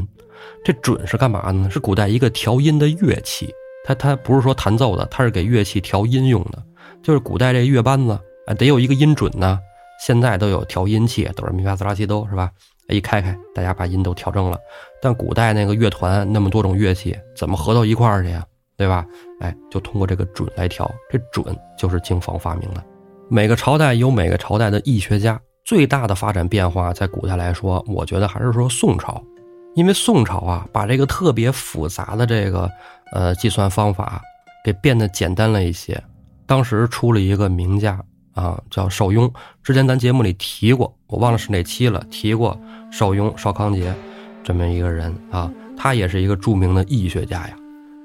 这准是干嘛呢？是古代一个调音的乐器。它它不是说弹奏的，它是给乐器调音用的。就是古代这乐班子，啊，得有一个音准呢，现在都有调音器，哆来咪发嗦拉西哆，是吧？一开开，大家把音都调正了。但古代那个乐团那么多种乐器，怎么合到一块儿去呀？对吧？哎，就通过这个准来调，这准就是经房发明的。每个朝代有每个朝代的易学家，最大的发展变化在古代来说，我觉得还是说宋朝，因为宋朝啊，把这个特别复杂的这个呃计算方法给变得简单了一些。当时出了一个名家啊，叫邵雍，之前咱节目里提过，我忘了是哪期了，提过邵雍、邵康节这么一个人啊，他也是一个著名的易学家呀，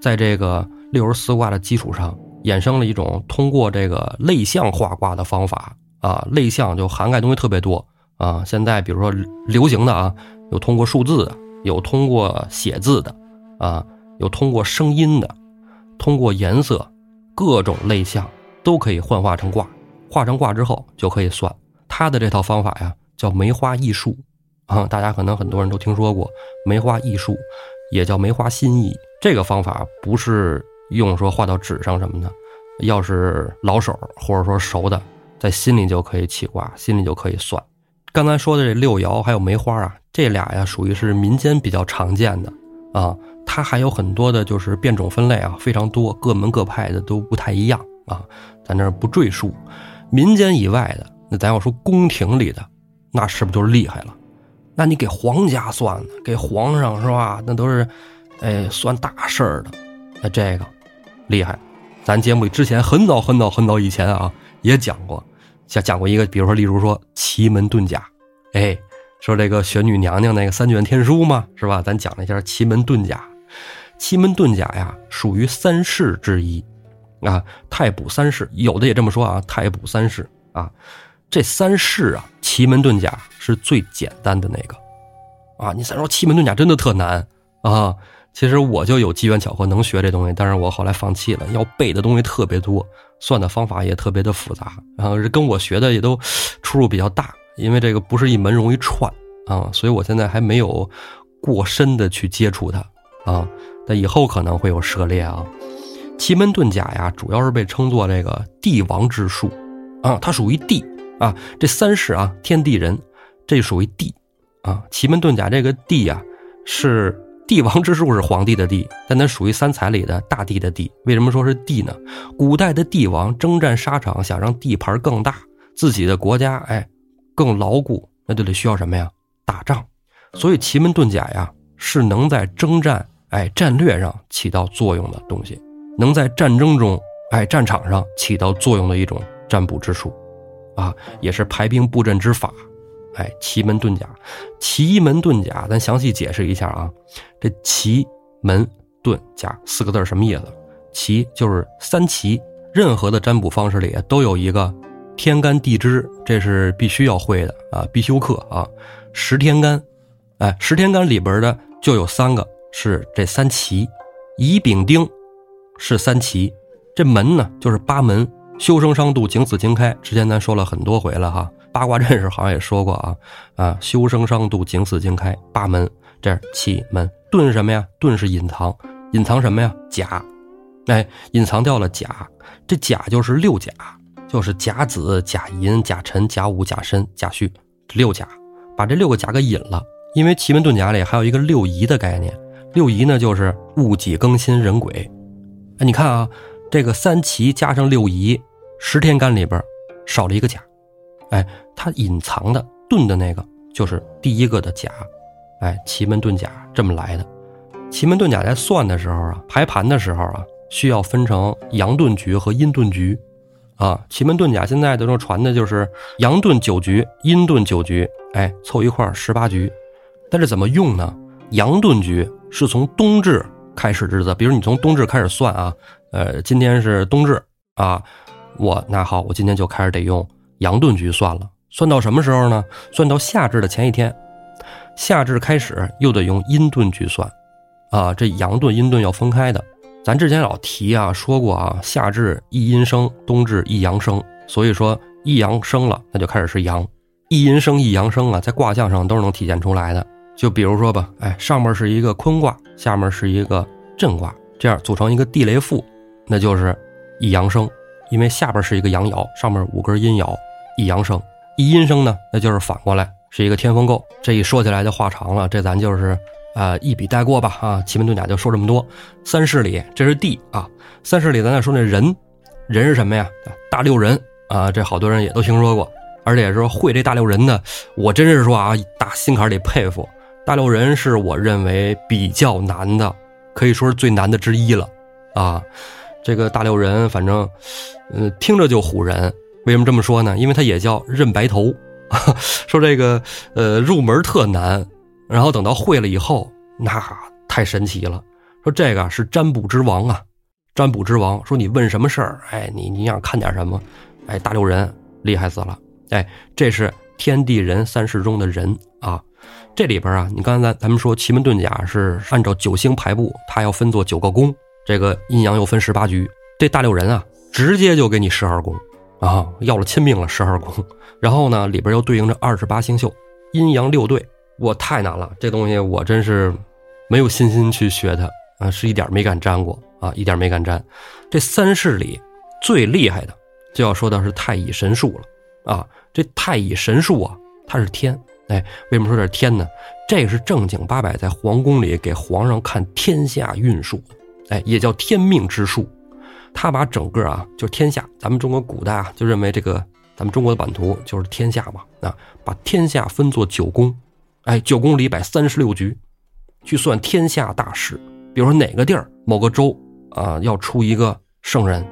在这个六十四卦的基础上。衍生了一种通过这个类象化卦的方法啊，类象就涵盖东西特别多啊。现在比如说流行的啊，有通过数字的，有通过写字的啊，有通过声音的，通过颜色，各种类象都可以幻化成卦，画成卦之后就可以算。他的这套方法呀，叫梅花易数啊，大家可能很多人都听说过梅花易数，也叫梅花心意。这个方法不是。用说画到纸上什么的，要是老手或者说熟的，在心里就可以起卦，心里就可以算。刚才说的这六爻还有梅花啊，这俩呀属于是民间比较常见的啊，它还有很多的就是变种分类啊，非常多，各门各派的都不太一样啊，咱这不赘述。民间以外的，那咱要说宫廷里的，那是不是就厉害了？那你给皇家算的，给皇上是吧？那都是，哎，算大事儿的，那这个。厉害，咱节目里之前很早很早很早以前啊，也讲过，像讲过一个，比如说，例如说奇门遁甲，哎，说这个玄女娘娘那个三卷天书嘛，是吧？咱讲了一下奇门遁甲，奇门遁甲呀，属于三式之一，啊，太卜三式，有的也这么说啊，太卜三式啊，这三式啊，奇门遁甲是最简单的那个，啊，你再说奇门遁甲真的特难啊。其实我就有机缘巧合能学这东西，但是我后来放弃了。要背的东西特别多，算的方法也特别的复杂，然后跟我学的也都出入比较大。因为这个不是一门容易串啊，所以我现在还没有过深的去接触它啊。那以后可能会有涉猎啊。奇门遁甲呀，主要是被称作这个帝王之术啊，它属于帝啊。这三世啊，天地人，这属于帝啊。奇门遁甲这个帝呀，是。帝王之术是皇帝的帝，但它属于三才里的大帝的帝。为什么说是帝呢？古代的帝王征战沙场，想让地盘更大，自己的国家哎更牢固，那就得需要什么呀？打仗。所以奇门遁甲呀，是能在征战哎战略上起到作用的东西，能在战争中哎战场上起到作用的一种占卜之术，啊，也是排兵布阵之法。哎，奇门遁甲，奇门遁甲，咱详细解释一下啊。这奇门遁甲四个字什么意思？奇就是三奇，任何的占卜方式里都有一个天干地支，这是必须要会的啊，必修课啊。十天干，哎，十天干里边的就有三个是这三奇，乙丙丁是三奇，这门呢就是八门，修生伤度景死经开，之前咱说了很多回了哈。八卦阵时好像也说过啊，啊，修生伤度景死经开八门，这是七门。遁什么呀？遁是隐藏，隐藏什么呀？甲，哎，隐藏掉了甲，这甲就是六甲，就是甲子、甲寅、甲辰、甲午、甲申、甲戌，六甲，把这六个甲给隐了。因为奇门遁甲里还有一个六仪的概念，六仪呢就是戊己庚辛壬癸。哎，你看啊，这个三奇加上六仪，十天干里边少了一个甲。哎，它隐藏的遁的那个就是第一个的甲，哎，奇门遁甲这么来的。奇门遁甲在算的时候啊，排盘的时候啊，需要分成阳遁局和阴遁局，啊，奇门遁甲现在都说传的就是阳遁九局，阴遁九局，哎，凑一块十八局。但是怎么用呢？阳遁局是从冬至开始日子，比如你从冬至开始算啊，呃，今天是冬至啊，我那好，我今天就开始得用。阳遁局算了，算到什么时候呢？算到夏至的前一天，夏至开始又得用阴遁局算，啊，这阳遁阴遁要分开的。咱之前老提啊，说过啊，夏至一阴生，冬至一阳生，所以说一阳生了，那就开始是阳，一阴生一阳生啊，在卦象上都是能体现出来的。就比如说吧，哎，上面是一个坤卦，下面是一个震卦，这样组成一个地雷复，那就是一阳生。因为下边是一个阳爻，上面五根阴爻，一阳生，一阴生呢，那就是反过来是一个天风姤。这一说起来就话长了，这咱就是啊一笔带过吧啊。奇门遁甲就说这么多。三势里这是地啊，三势里咱再说那人，人是什么呀？大六人啊，这好多人也都听说过，而且说会这大六人的，我真是说啊，打心坎里佩服。大六人是我认为比较难的，可以说是最难的之一了啊。这个大六人，反正嗯听着就唬人。为什么这么说呢？因为它也叫认白头，(laughs) 说这个呃入门特难，然后等到会了以后，那太神奇了。说这个是占卜之王啊，占卜之王。说你问什么事儿，哎，你你想看点什么，哎，大六人厉害死了。哎，这是天地人三世中的人啊。这里边啊，你刚才咱咱们说奇门遁甲是按照九星排布，它要分作九个宫，这个阴阳又分十八局。这大六人啊，直接就给你十二宫。啊，要了亲命了，十二宫，(laughs) 然后呢，里边又对应着二十八星宿，阴阳六对，我太难了，这东西我真是没有信心去学它啊，是一点没敢沾过啊，一点没敢沾。这三世里最厉害的，就要说到是太乙神术了啊。这太乙神术啊，它是天，哎，为什么说这是天呢？这是正经八百在皇宫里给皇上看天下运数，哎，也叫天命之术。他把整个啊，就是天下，咱们中国古代啊，就认为这个咱们中国的版图就是天下嘛啊，把天下分作九宫，哎，九宫里摆三十六局，去算天下大事。比如说哪个地儿某个州啊要出一个圣人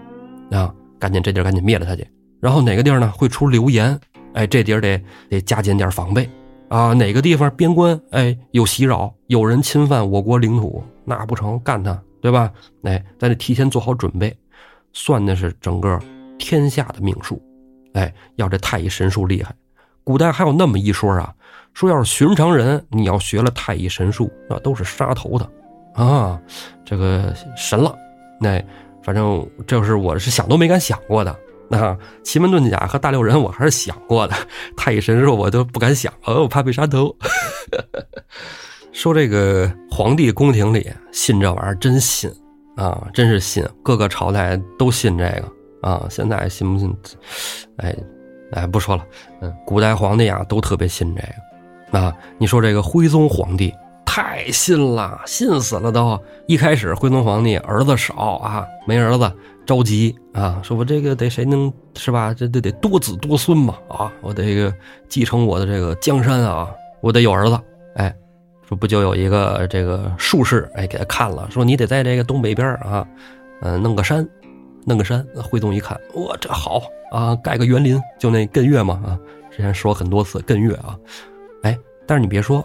啊，赶紧这地儿赶紧灭了他去。然后哪个地儿呢会出流言，哎，这地儿得得加紧点防备啊。哪个地方边关哎有袭扰，有人侵犯我国领土，那不成干他，对吧？哎，咱得提前做好准备。算的是整个天下的命数，哎，要这太乙神术厉害。古代还有那么一说啊，说要是寻常人，你要学了太乙神术，那都是杀头的啊，这个神了。那反正这是我是想都没敢想过的。那 (laughs) 奇门遁甲和大六人我还是想过的，太乙神术我都不敢想，哦，我怕被杀头。(laughs) 说这个皇帝宫廷里信这玩意儿真信。啊，真是信，各个朝代都信这个啊。现在信不信？哎，哎，不说了。嗯，古代皇帝啊，都特别信这个。啊，你说这个徽宗皇帝太信了，信死了都。一开始徽宗皇帝儿子少啊，没儿子着急啊，说我这个得谁能是吧？这得得多子多孙嘛啊，我得个继承我的这个江山啊，我得有儿子。哎。说不就有一个这个术士哎，给他看了，说你得在这个东北边啊，嗯，弄个山，弄个山。徽宗一看，哇，这好啊，盖个园林，就那艮岳嘛啊，之前说很多次艮岳啊，哎，但是你别说，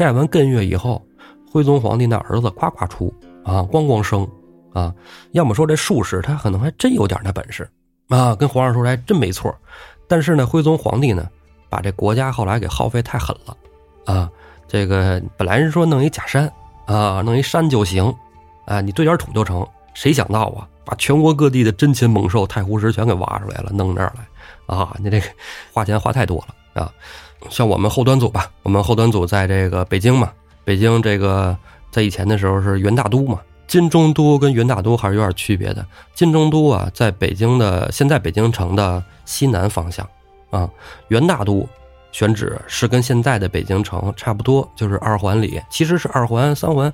盖完艮岳以后，徽宗皇帝那儿子夸夸出啊，咣咣生啊，要么说这术士他可能还真有点那本事啊，跟皇上说还真没错，但是呢，徽宗皇帝呢，把这国家后来给耗费太狠了啊。这个本来是说弄一假山啊，弄一山就行，啊，你堆点土就成。谁想到啊，把全国各地的珍禽猛兽、太湖石全给挖出来了，弄这儿来啊！你这花钱花太多了啊！像我们后端组吧，我们后端组在这个北京嘛，北京这个在以前的时候是元大都嘛，金中都跟元大都还是有点区别的。金中都啊，在北京的现在北京城的西南方向啊，元大都。选址是跟现在的北京城差不多，就是二环里，其实是二环、三环，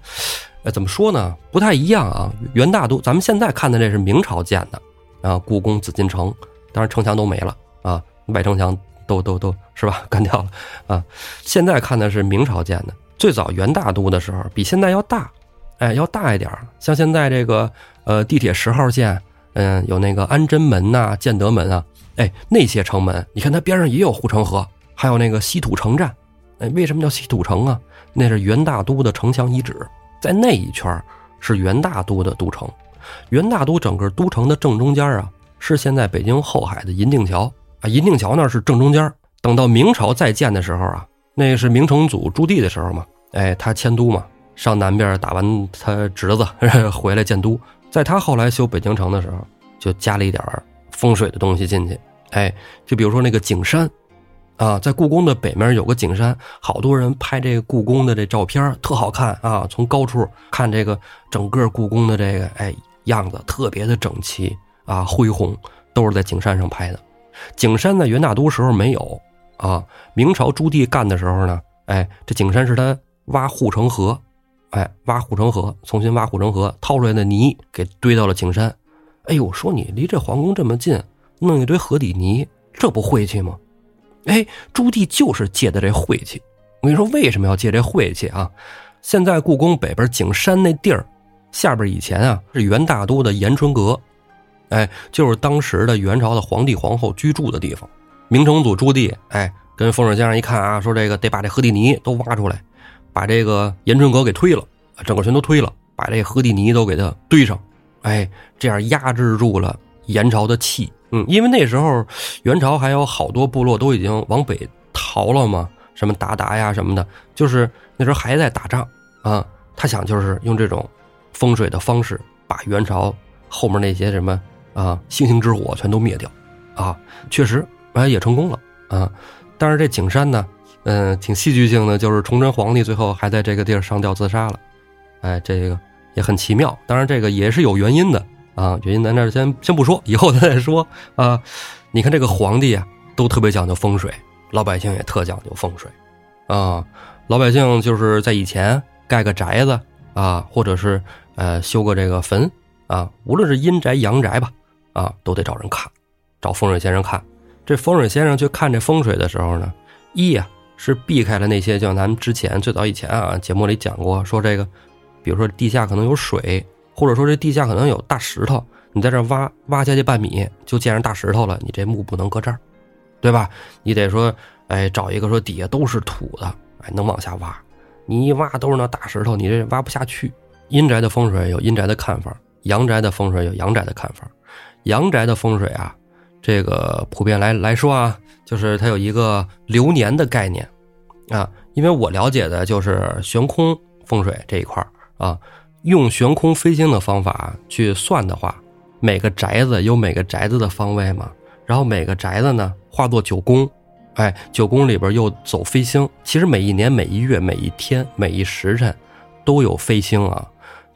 呃，怎么说呢？不太一样啊。元大都，咱们现在看的这是明朝建的啊，故宫、紫禁城，当然城墙都没了啊，外城墙都都都是吧，(laughs) 干掉了啊。现在看的是明朝建的，最早元大都的时候比现在要大，哎，要大一点像现在这个呃地铁十号线，嗯，有那个安贞门呐、建德门啊，哎，那些城门，你看它边上也有护城河。还有那个西土城站，哎，为什么叫西土城啊？那是元大都的城墙遗址，在那一圈是元大都的都城。元大都整个都城的正中间啊，是现在北京后海的银锭桥银锭桥那是正中间。等到明朝再建的时候啊，那是明成祖朱棣的时候嘛，哎，他迁都嘛，上南边打完他侄子 (laughs) 回来建都。在他后来修北京城的时候，就加了一点风水的东西进去，哎，就比如说那个景山。啊，在故宫的北面有个景山，好多人拍这个故宫的这照片，特好看啊！从高处看这个整个故宫的这个哎样子，特别的整齐啊，恢宏，都是在景山上拍的。景山在元大都时候没有啊。明朝朱棣干的时候呢，哎，这景山是他挖护城河，哎，挖护城河，重新挖护城河，掏出来的泥给堆到了景山。哎呦，说你离这皇宫这么近，弄一堆河底泥，这不晦气吗？哎，朱棣就是借的这晦气。我跟你说，为什么要借这晦气啊？现在故宫北边景山那地儿下边以前啊是元大都的延春阁，哎，就是当时的元朝的皇帝皇后居住的地方。明成祖朱棣哎，跟风水先生一看啊，说这个得把这河底泥都挖出来，把这个延春阁给推了，整个全都推了，把这河底泥都给它堆上，哎，这样压制住了元朝的气。嗯，因为那时候元朝还有好多部落都已经往北逃了嘛，什么鞑靼呀什么的，就是那时候还在打仗啊。他想就是用这种风水的方式，把元朝后面那些什么啊星星之火全都灭掉啊。确实，哎也成功了啊。但是这景山呢，嗯，挺戏剧性的，就是崇祯皇帝最后还在这个地儿上吊自杀了。哎，这个也很奇妙。当然，这个也是有原因的。啊，原因咱这先先不说，以后咱再说啊。你看这个皇帝啊，都特别讲究风水，老百姓也特讲究风水啊。老百姓就是在以前盖个宅子啊，或者是呃修个这个坟啊，无论是阴宅阳宅吧，啊，都得找人看，找风水先生看。这风水先生去看这风水的时候呢，一呀是避开了那些，就像咱们之前最早以前啊节目里讲过，说这个，比如说地下可能有水。或者说这地下可能有大石头，你在这挖挖下去半米就见着大石头了，你这墓不能搁这儿，对吧？你得说，哎，找一个说底下都是土的，哎，能往下挖。你一挖都是那大石头，你这挖不下去。阴宅的风水有阴宅的看法，阳宅的风水有阳宅的看法。阳宅的风水啊，这个普遍来来说啊，就是它有一个流年的概念啊，因为我了解的就是悬空风水这一块啊。用悬空飞星的方法去算的话，每个宅子有每个宅子的方位嘛，然后每个宅子呢化作九宫，哎，九宫里边又走飞星。其实每一年、每一月、每一天、每一时辰都有飞星啊。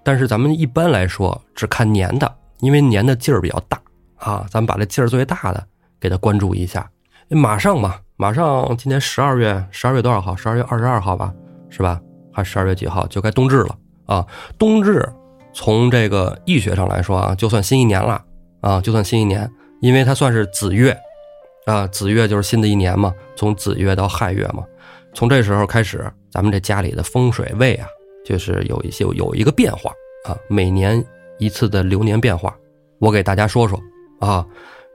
但是咱们一般来说只看年的，因为年的劲儿比较大啊。咱们把这劲儿最大的给它关注一下。马上嘛，马上今年十二月，十二月多少号？十二月二十二号吧，是吧？还十二月几号？就该冬至了。啊，冬至从这个易学上来说啊，就算新一年了啊，就算新一年，因为它算是子月，啊，子月就是新的一年嘛，从子月到亥月嘛，从这时候开始，咱们这家里的风水位啊，就是有一些有一个变化啊，每年一次的流年变化，我给大家说说啊，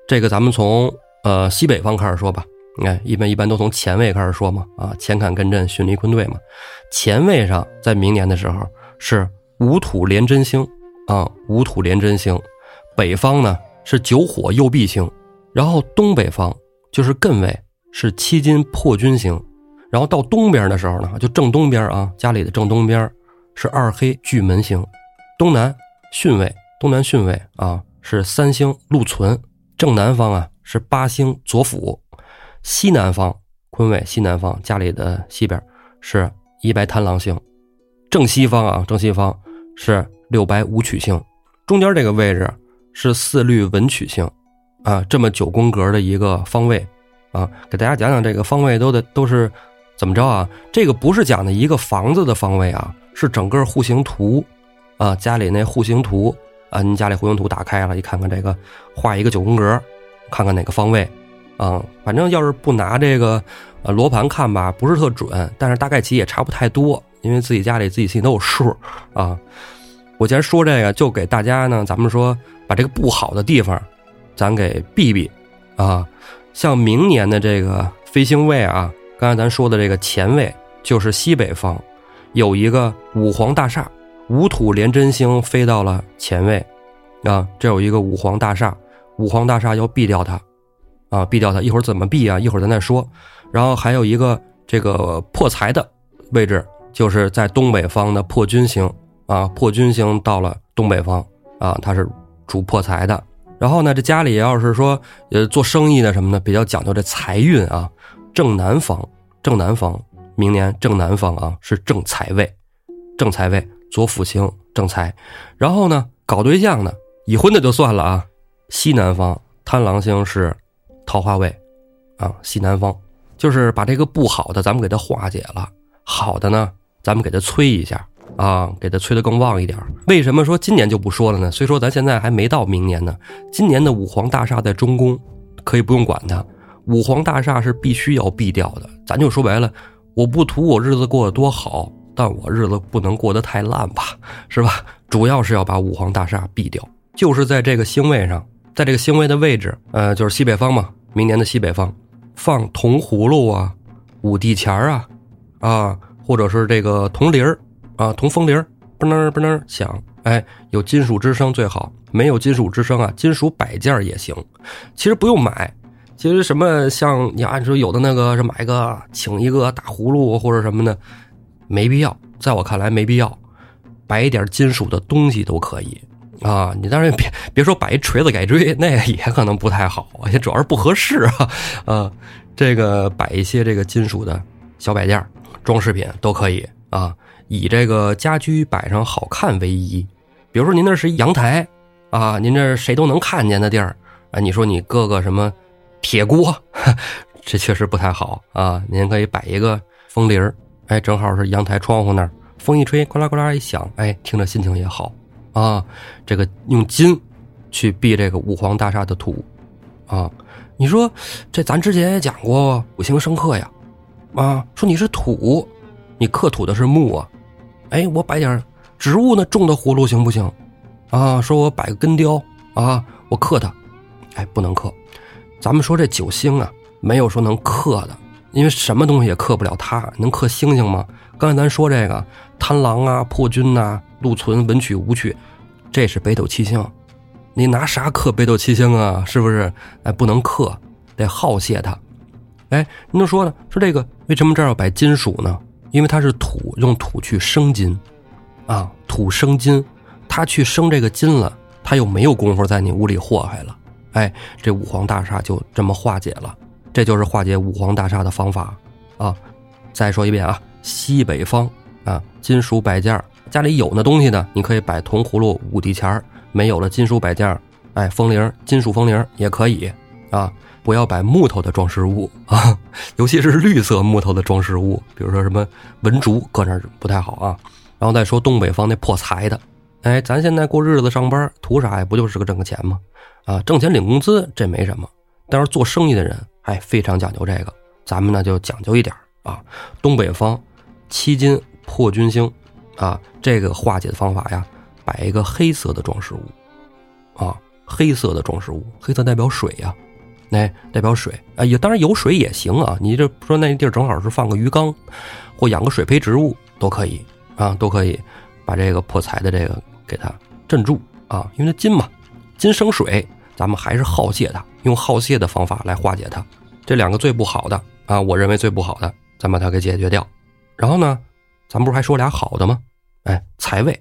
这个咱们从呃西北方开始说吧，你看一般一般都从前位开始说嘛，啊，乾坎艮震巽离坤兑嘛，前位上在明年的时候。是五土连真星，啊，五土连真星，北方呢是九火右弼星，然后东北方就是艮位是七金破军星，然后到东边的时候呢，就正东边啊，家里的正东边是二黑巨门星，东南巽位，东南巽位啊是三星禄存，正南方啊是八星左辅，西南方坤位，西南方家里的西边是一白贪狼星。正西方啊，正西方是六白武曲星，中间这个位置是四绿文曲星，啊，这么九宫格的一个方位，啊，给大家讲讲这个方位都得都是怎么着啊？这个不是讲的一个房子的方位啊，是整个户型图，啊，家里那户型图啊，您家里户型图打开了，一看看这个画一个九宫格，看看哪个方位，啊，反正要是不拿这个呃罗盘看吧，不是特准，但是大概其也差不太多。因为自己家里自己心里都有数啊，我既然说这个，就给大家呢，咱们说把这个不好的地方，咱给避避啊。像明年的这个飞星位啊，刚才咱说的这个前位就是西北方，有一个五皇大厦，五土连真星飞到了前位啊，这有一个五黄大厦，五黄大厦要避掉它啊，避掉它，一会儿怎么避啊？一会儿咱再说。然后还有一个这个破财的位置。就是在东北方的破军星啊，破军星到了东北方啊，它是主破财的。然后呢，这家里要是说呃做生意的什么的，比较讲究这财运啊，正南方，正南方，明年正南方啊是正财位，正财位左辅星正财。然后呢，搞对象的，已婚的就算了啊，西南方贪狼星是桃花位啊，西南方。就是把这个不好的咱们给它化解了，好的呢，咱们给它催一下啊，给它催得更旺一点。为什么说今年就不说了呢？虽说咱现在还没到明年呢，今年的五黄大厦在中宫，可以不用管它。五黄大厦是必须要避掉的。咱就说白了，我不图我日子过得多好，但我日子不能过得太烂吧，是吧？主要是要把五皇大厦避掉，就是在这个星位上，在这个星位的位置，呃，就是西北方嘛，明年的西北方。放铜葫芦啊，五帝钱啊，啊，或者是这个铜铃儿啊，铜风铃儿，嘣儿嘣儿响，哎，有金属之声最好，没有金属之声啊，金属摆件也行。其实不用买，其实什么像你按说有的那个是买个请一个大葫芦或者什么的，没必要，在我看来没必要，摆一点金属的东西都可以啊。你当然别别说摆一锤子改锥，那也可能不太好，也主要是不合适啊，啊。这个摆一些这个金属的小摆件、装饰品都可以啊，以这个家居摆上好看为宜。比如说您那是一阳台啊，您这谁都能看见的地儿啊，你说你搁个什么铁锅，(laughs) 这确实不太好啊。您可以摆一个风铃儿，哎，正好是阳台窗户那儿，风一吹，呱啦呱啦一响，哎，听着心情也好啊。这个用金去避这个五黄大厦的土啊。你说，这咱之前也讲过五行生克呀，啊，说你是土，你克土的是木啊，哎，我摆点植物呢种的葫芦行不行？啊，说我摆个根雕啊，我克它，哎，不能克。咱们说这九星啊，没有说能克的，因为什么东西也克不了它，能克星星吗？刚才咱说这个贪狼啊、破军呐、禄存、文曲、武曲，这是北斗七星。你拿啥克北斗七星啊？是不是？哎，不能克，得耗泄它。哎，您都说了，说这个为什么这儿要摆金属呢？因为它是土，用土去生金，啊，土生金，它去生这个金了，它又没有功夫在你屋里祸害了。哎，这五黄大厦就这么化解了，这就是化解五黄大厦的方法啊。再说一遍啊，西北方啊，金属摆件家里有那东西的，你可以摆铜葫芦、五帝钱儿。没有了金属摆件哎，风铃、金属风铃也可以啊，不要摆木头的装饰物啊，(laughs) 尤其是绿色木头的装饰物，比如说什么文竹，搁那儿不太好啊。然后再说东北方那破财的，哎，咱现在过日子上班图啥呀？不就是个挣个钱吗？啊，挣钱领工资这没什么，但是做生意的人哎，非常讲究这个，咱们呢就讲究一点啊。东北方七金破军星啊，这个化解的方法呀。摆一个黑色的装饰物，啊，黑色的装饰物，黑色代表水呀，那代表水啊，也当然有水也行啊。你这说那地儿正好是放个鱼缸，或养个水培植物都可以啊，都可以把这个破财的这个给它镇住啊，因为它金嘛，金生水，咱们还是耗泄它，用耗泄的方法来化解它。这两个最不好的啊，我认为最不好的，咱把它给解决掉。然后呢，咱不是还说俩好的吗？哎，财位。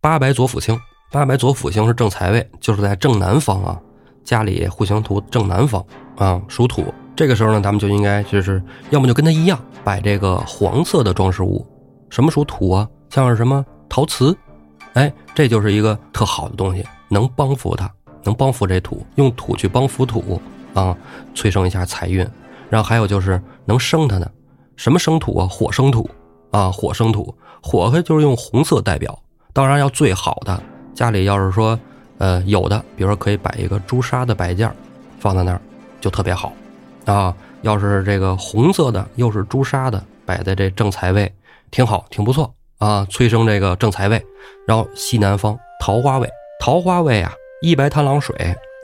八白左辅星，八白左辅星是正财位，就是在正南方啊。家里户型图正南方啊，属土。这个时候呢，咱们就应该就是要么就跟他一样摆这个黄色的装饰物。什么属土啊？像是什么陶瓷，哎，这就是一个特好的东西，能帮扶他，能帮扶这土，用土去帮扶土啊，催生一下财运。然后还有就是能生它呢，什么生土啊？火生土啊，火生土，火就是用红色代表。当然要最好的，家里要是说，呃，有的，比如说可以摆一个朱砂的摆件放在那儿就特别好，啊，要是这个红色的又是朱砂的摆在这正财位，挺好，挺不错啊，催生这个正财位。然后西南方桃花位，桃花位啊，一白贪狼水，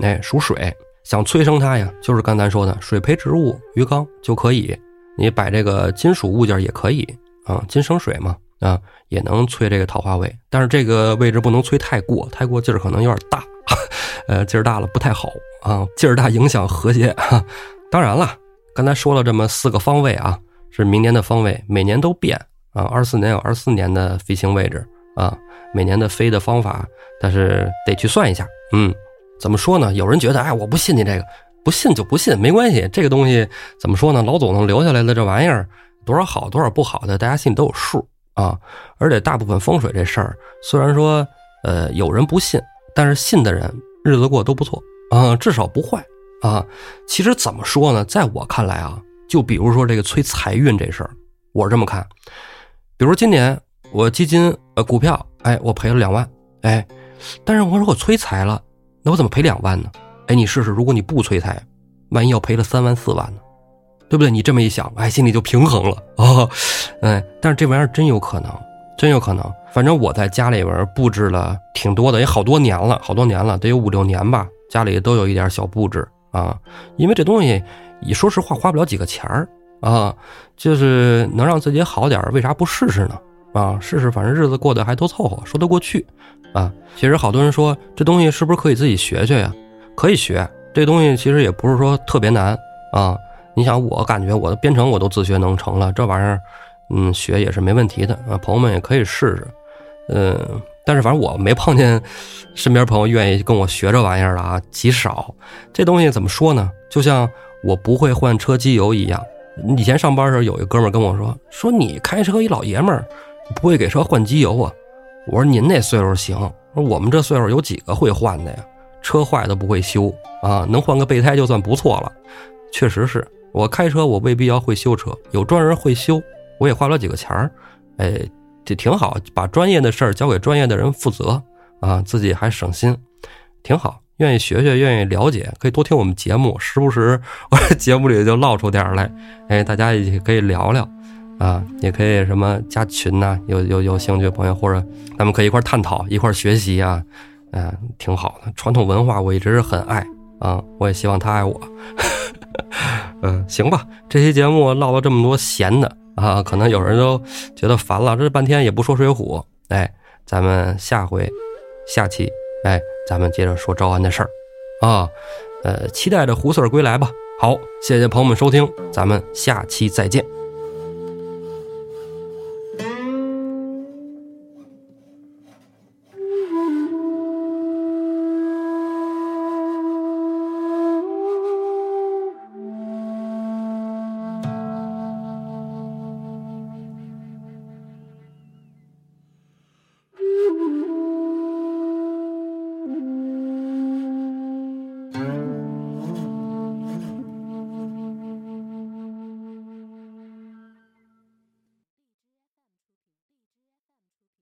哎，属水，想催生它呀，就是刚才说的水培植物鱼缸就可以，你摆这个金属物件也可以啊，金生水嘛。啊，也能催这个桃花位，但是这个位置不能催太过，太过劲儿可能有点大，(laughs) 呃，劲儿大了不太好啊，劲儿大影响和谐。(laughs) 当然了，刚才说了这么四个方位啊，是明年的方位，每年都变啊。二四年有二四年的飞行位置啊，每年的飞的方法，但是得去算一下。嗯，怎么说呢？有人觉得，哎，我不信你这个，不信就不信，没关系。这个东西怎么说呢？老祖宗留下来的这玩意儿，多少好，多少不好的，大家心里都有数。啊，而且大部分风水这事儿，虽然说，呃，有人不信，但是信的人日子过都不错啊，至少不坏啊。其实怎么说呢，在我看来啊，就比如说这个催财运这事儿，我这么看。比如今年我基金呃股票，哎，我赔了两万，哎，但是我说我催财了，那我怎么赔两万呢？哎，你试试，如果你不催财，万一要赔了三万四万呢？对不对？你这么一想，哎，心里就平衡了啊。嗯，(laughs) 但是这玩意儿真有可能，真有可能。反正我在家里边布置了挺多的，也好多年了，好多年了，得有五六年吧。家里都有一点小布置啊，因为这东西，你说实话花不了几个钱儿啊，就是能让自己好点为啥不试试呢？啊，试试，反正日子过得还都凑合，说得过去啊。其实好多人说这东西是不是可以自己学学呀？可以学，这东西其实也不是说特别难啊。你想，我感觉我的编程我都自学能成了，这玩意儿，嗯，学也是没问题的啊。朋友们也可以试试，嗯，但是反正我没碰见身边朋友愿意跟我学这玩意儿的啊，极少。这东西怎么说呢？就像我不会换车机油一样。以前上班时候有一哥们跟我说：“说你开车一老爷们儿，不会给车换机油啊？”我说：“您那岁数行，说我们这岁数有几个会换的呀？车坏都不会修啊，能换个备胎就算不错了。”确实是。我开车，我未必要会修车，有专人会修，我也花了几个钱儿，哎，这挺好，把专业的事儿交给专业的人负责啊，自己还省心，挺好。愿意学学，愿意了解，可以多听我们节目，时不时 (laughs) 我这节目里就唠出点来，哎，大家一起可以聊聊啊，也可以什么加群呐，有有有兴趣的朋友，或者咱们可以一块探讨，一块学习啊，嗯，挺好的。传统文化我一直是很爱啊，我也希望他爱我。(laughs) 嗯，行吧，这期节目唠了这么多闲的啊，可能有人都觉得烦了，这半天也不说水浒，哎，咱们下回下期，哎，咱们接着说招安的事儿啊，呃，期待着胡四儿归来吧。好，谢谢朋友们收听，咱们下期再见。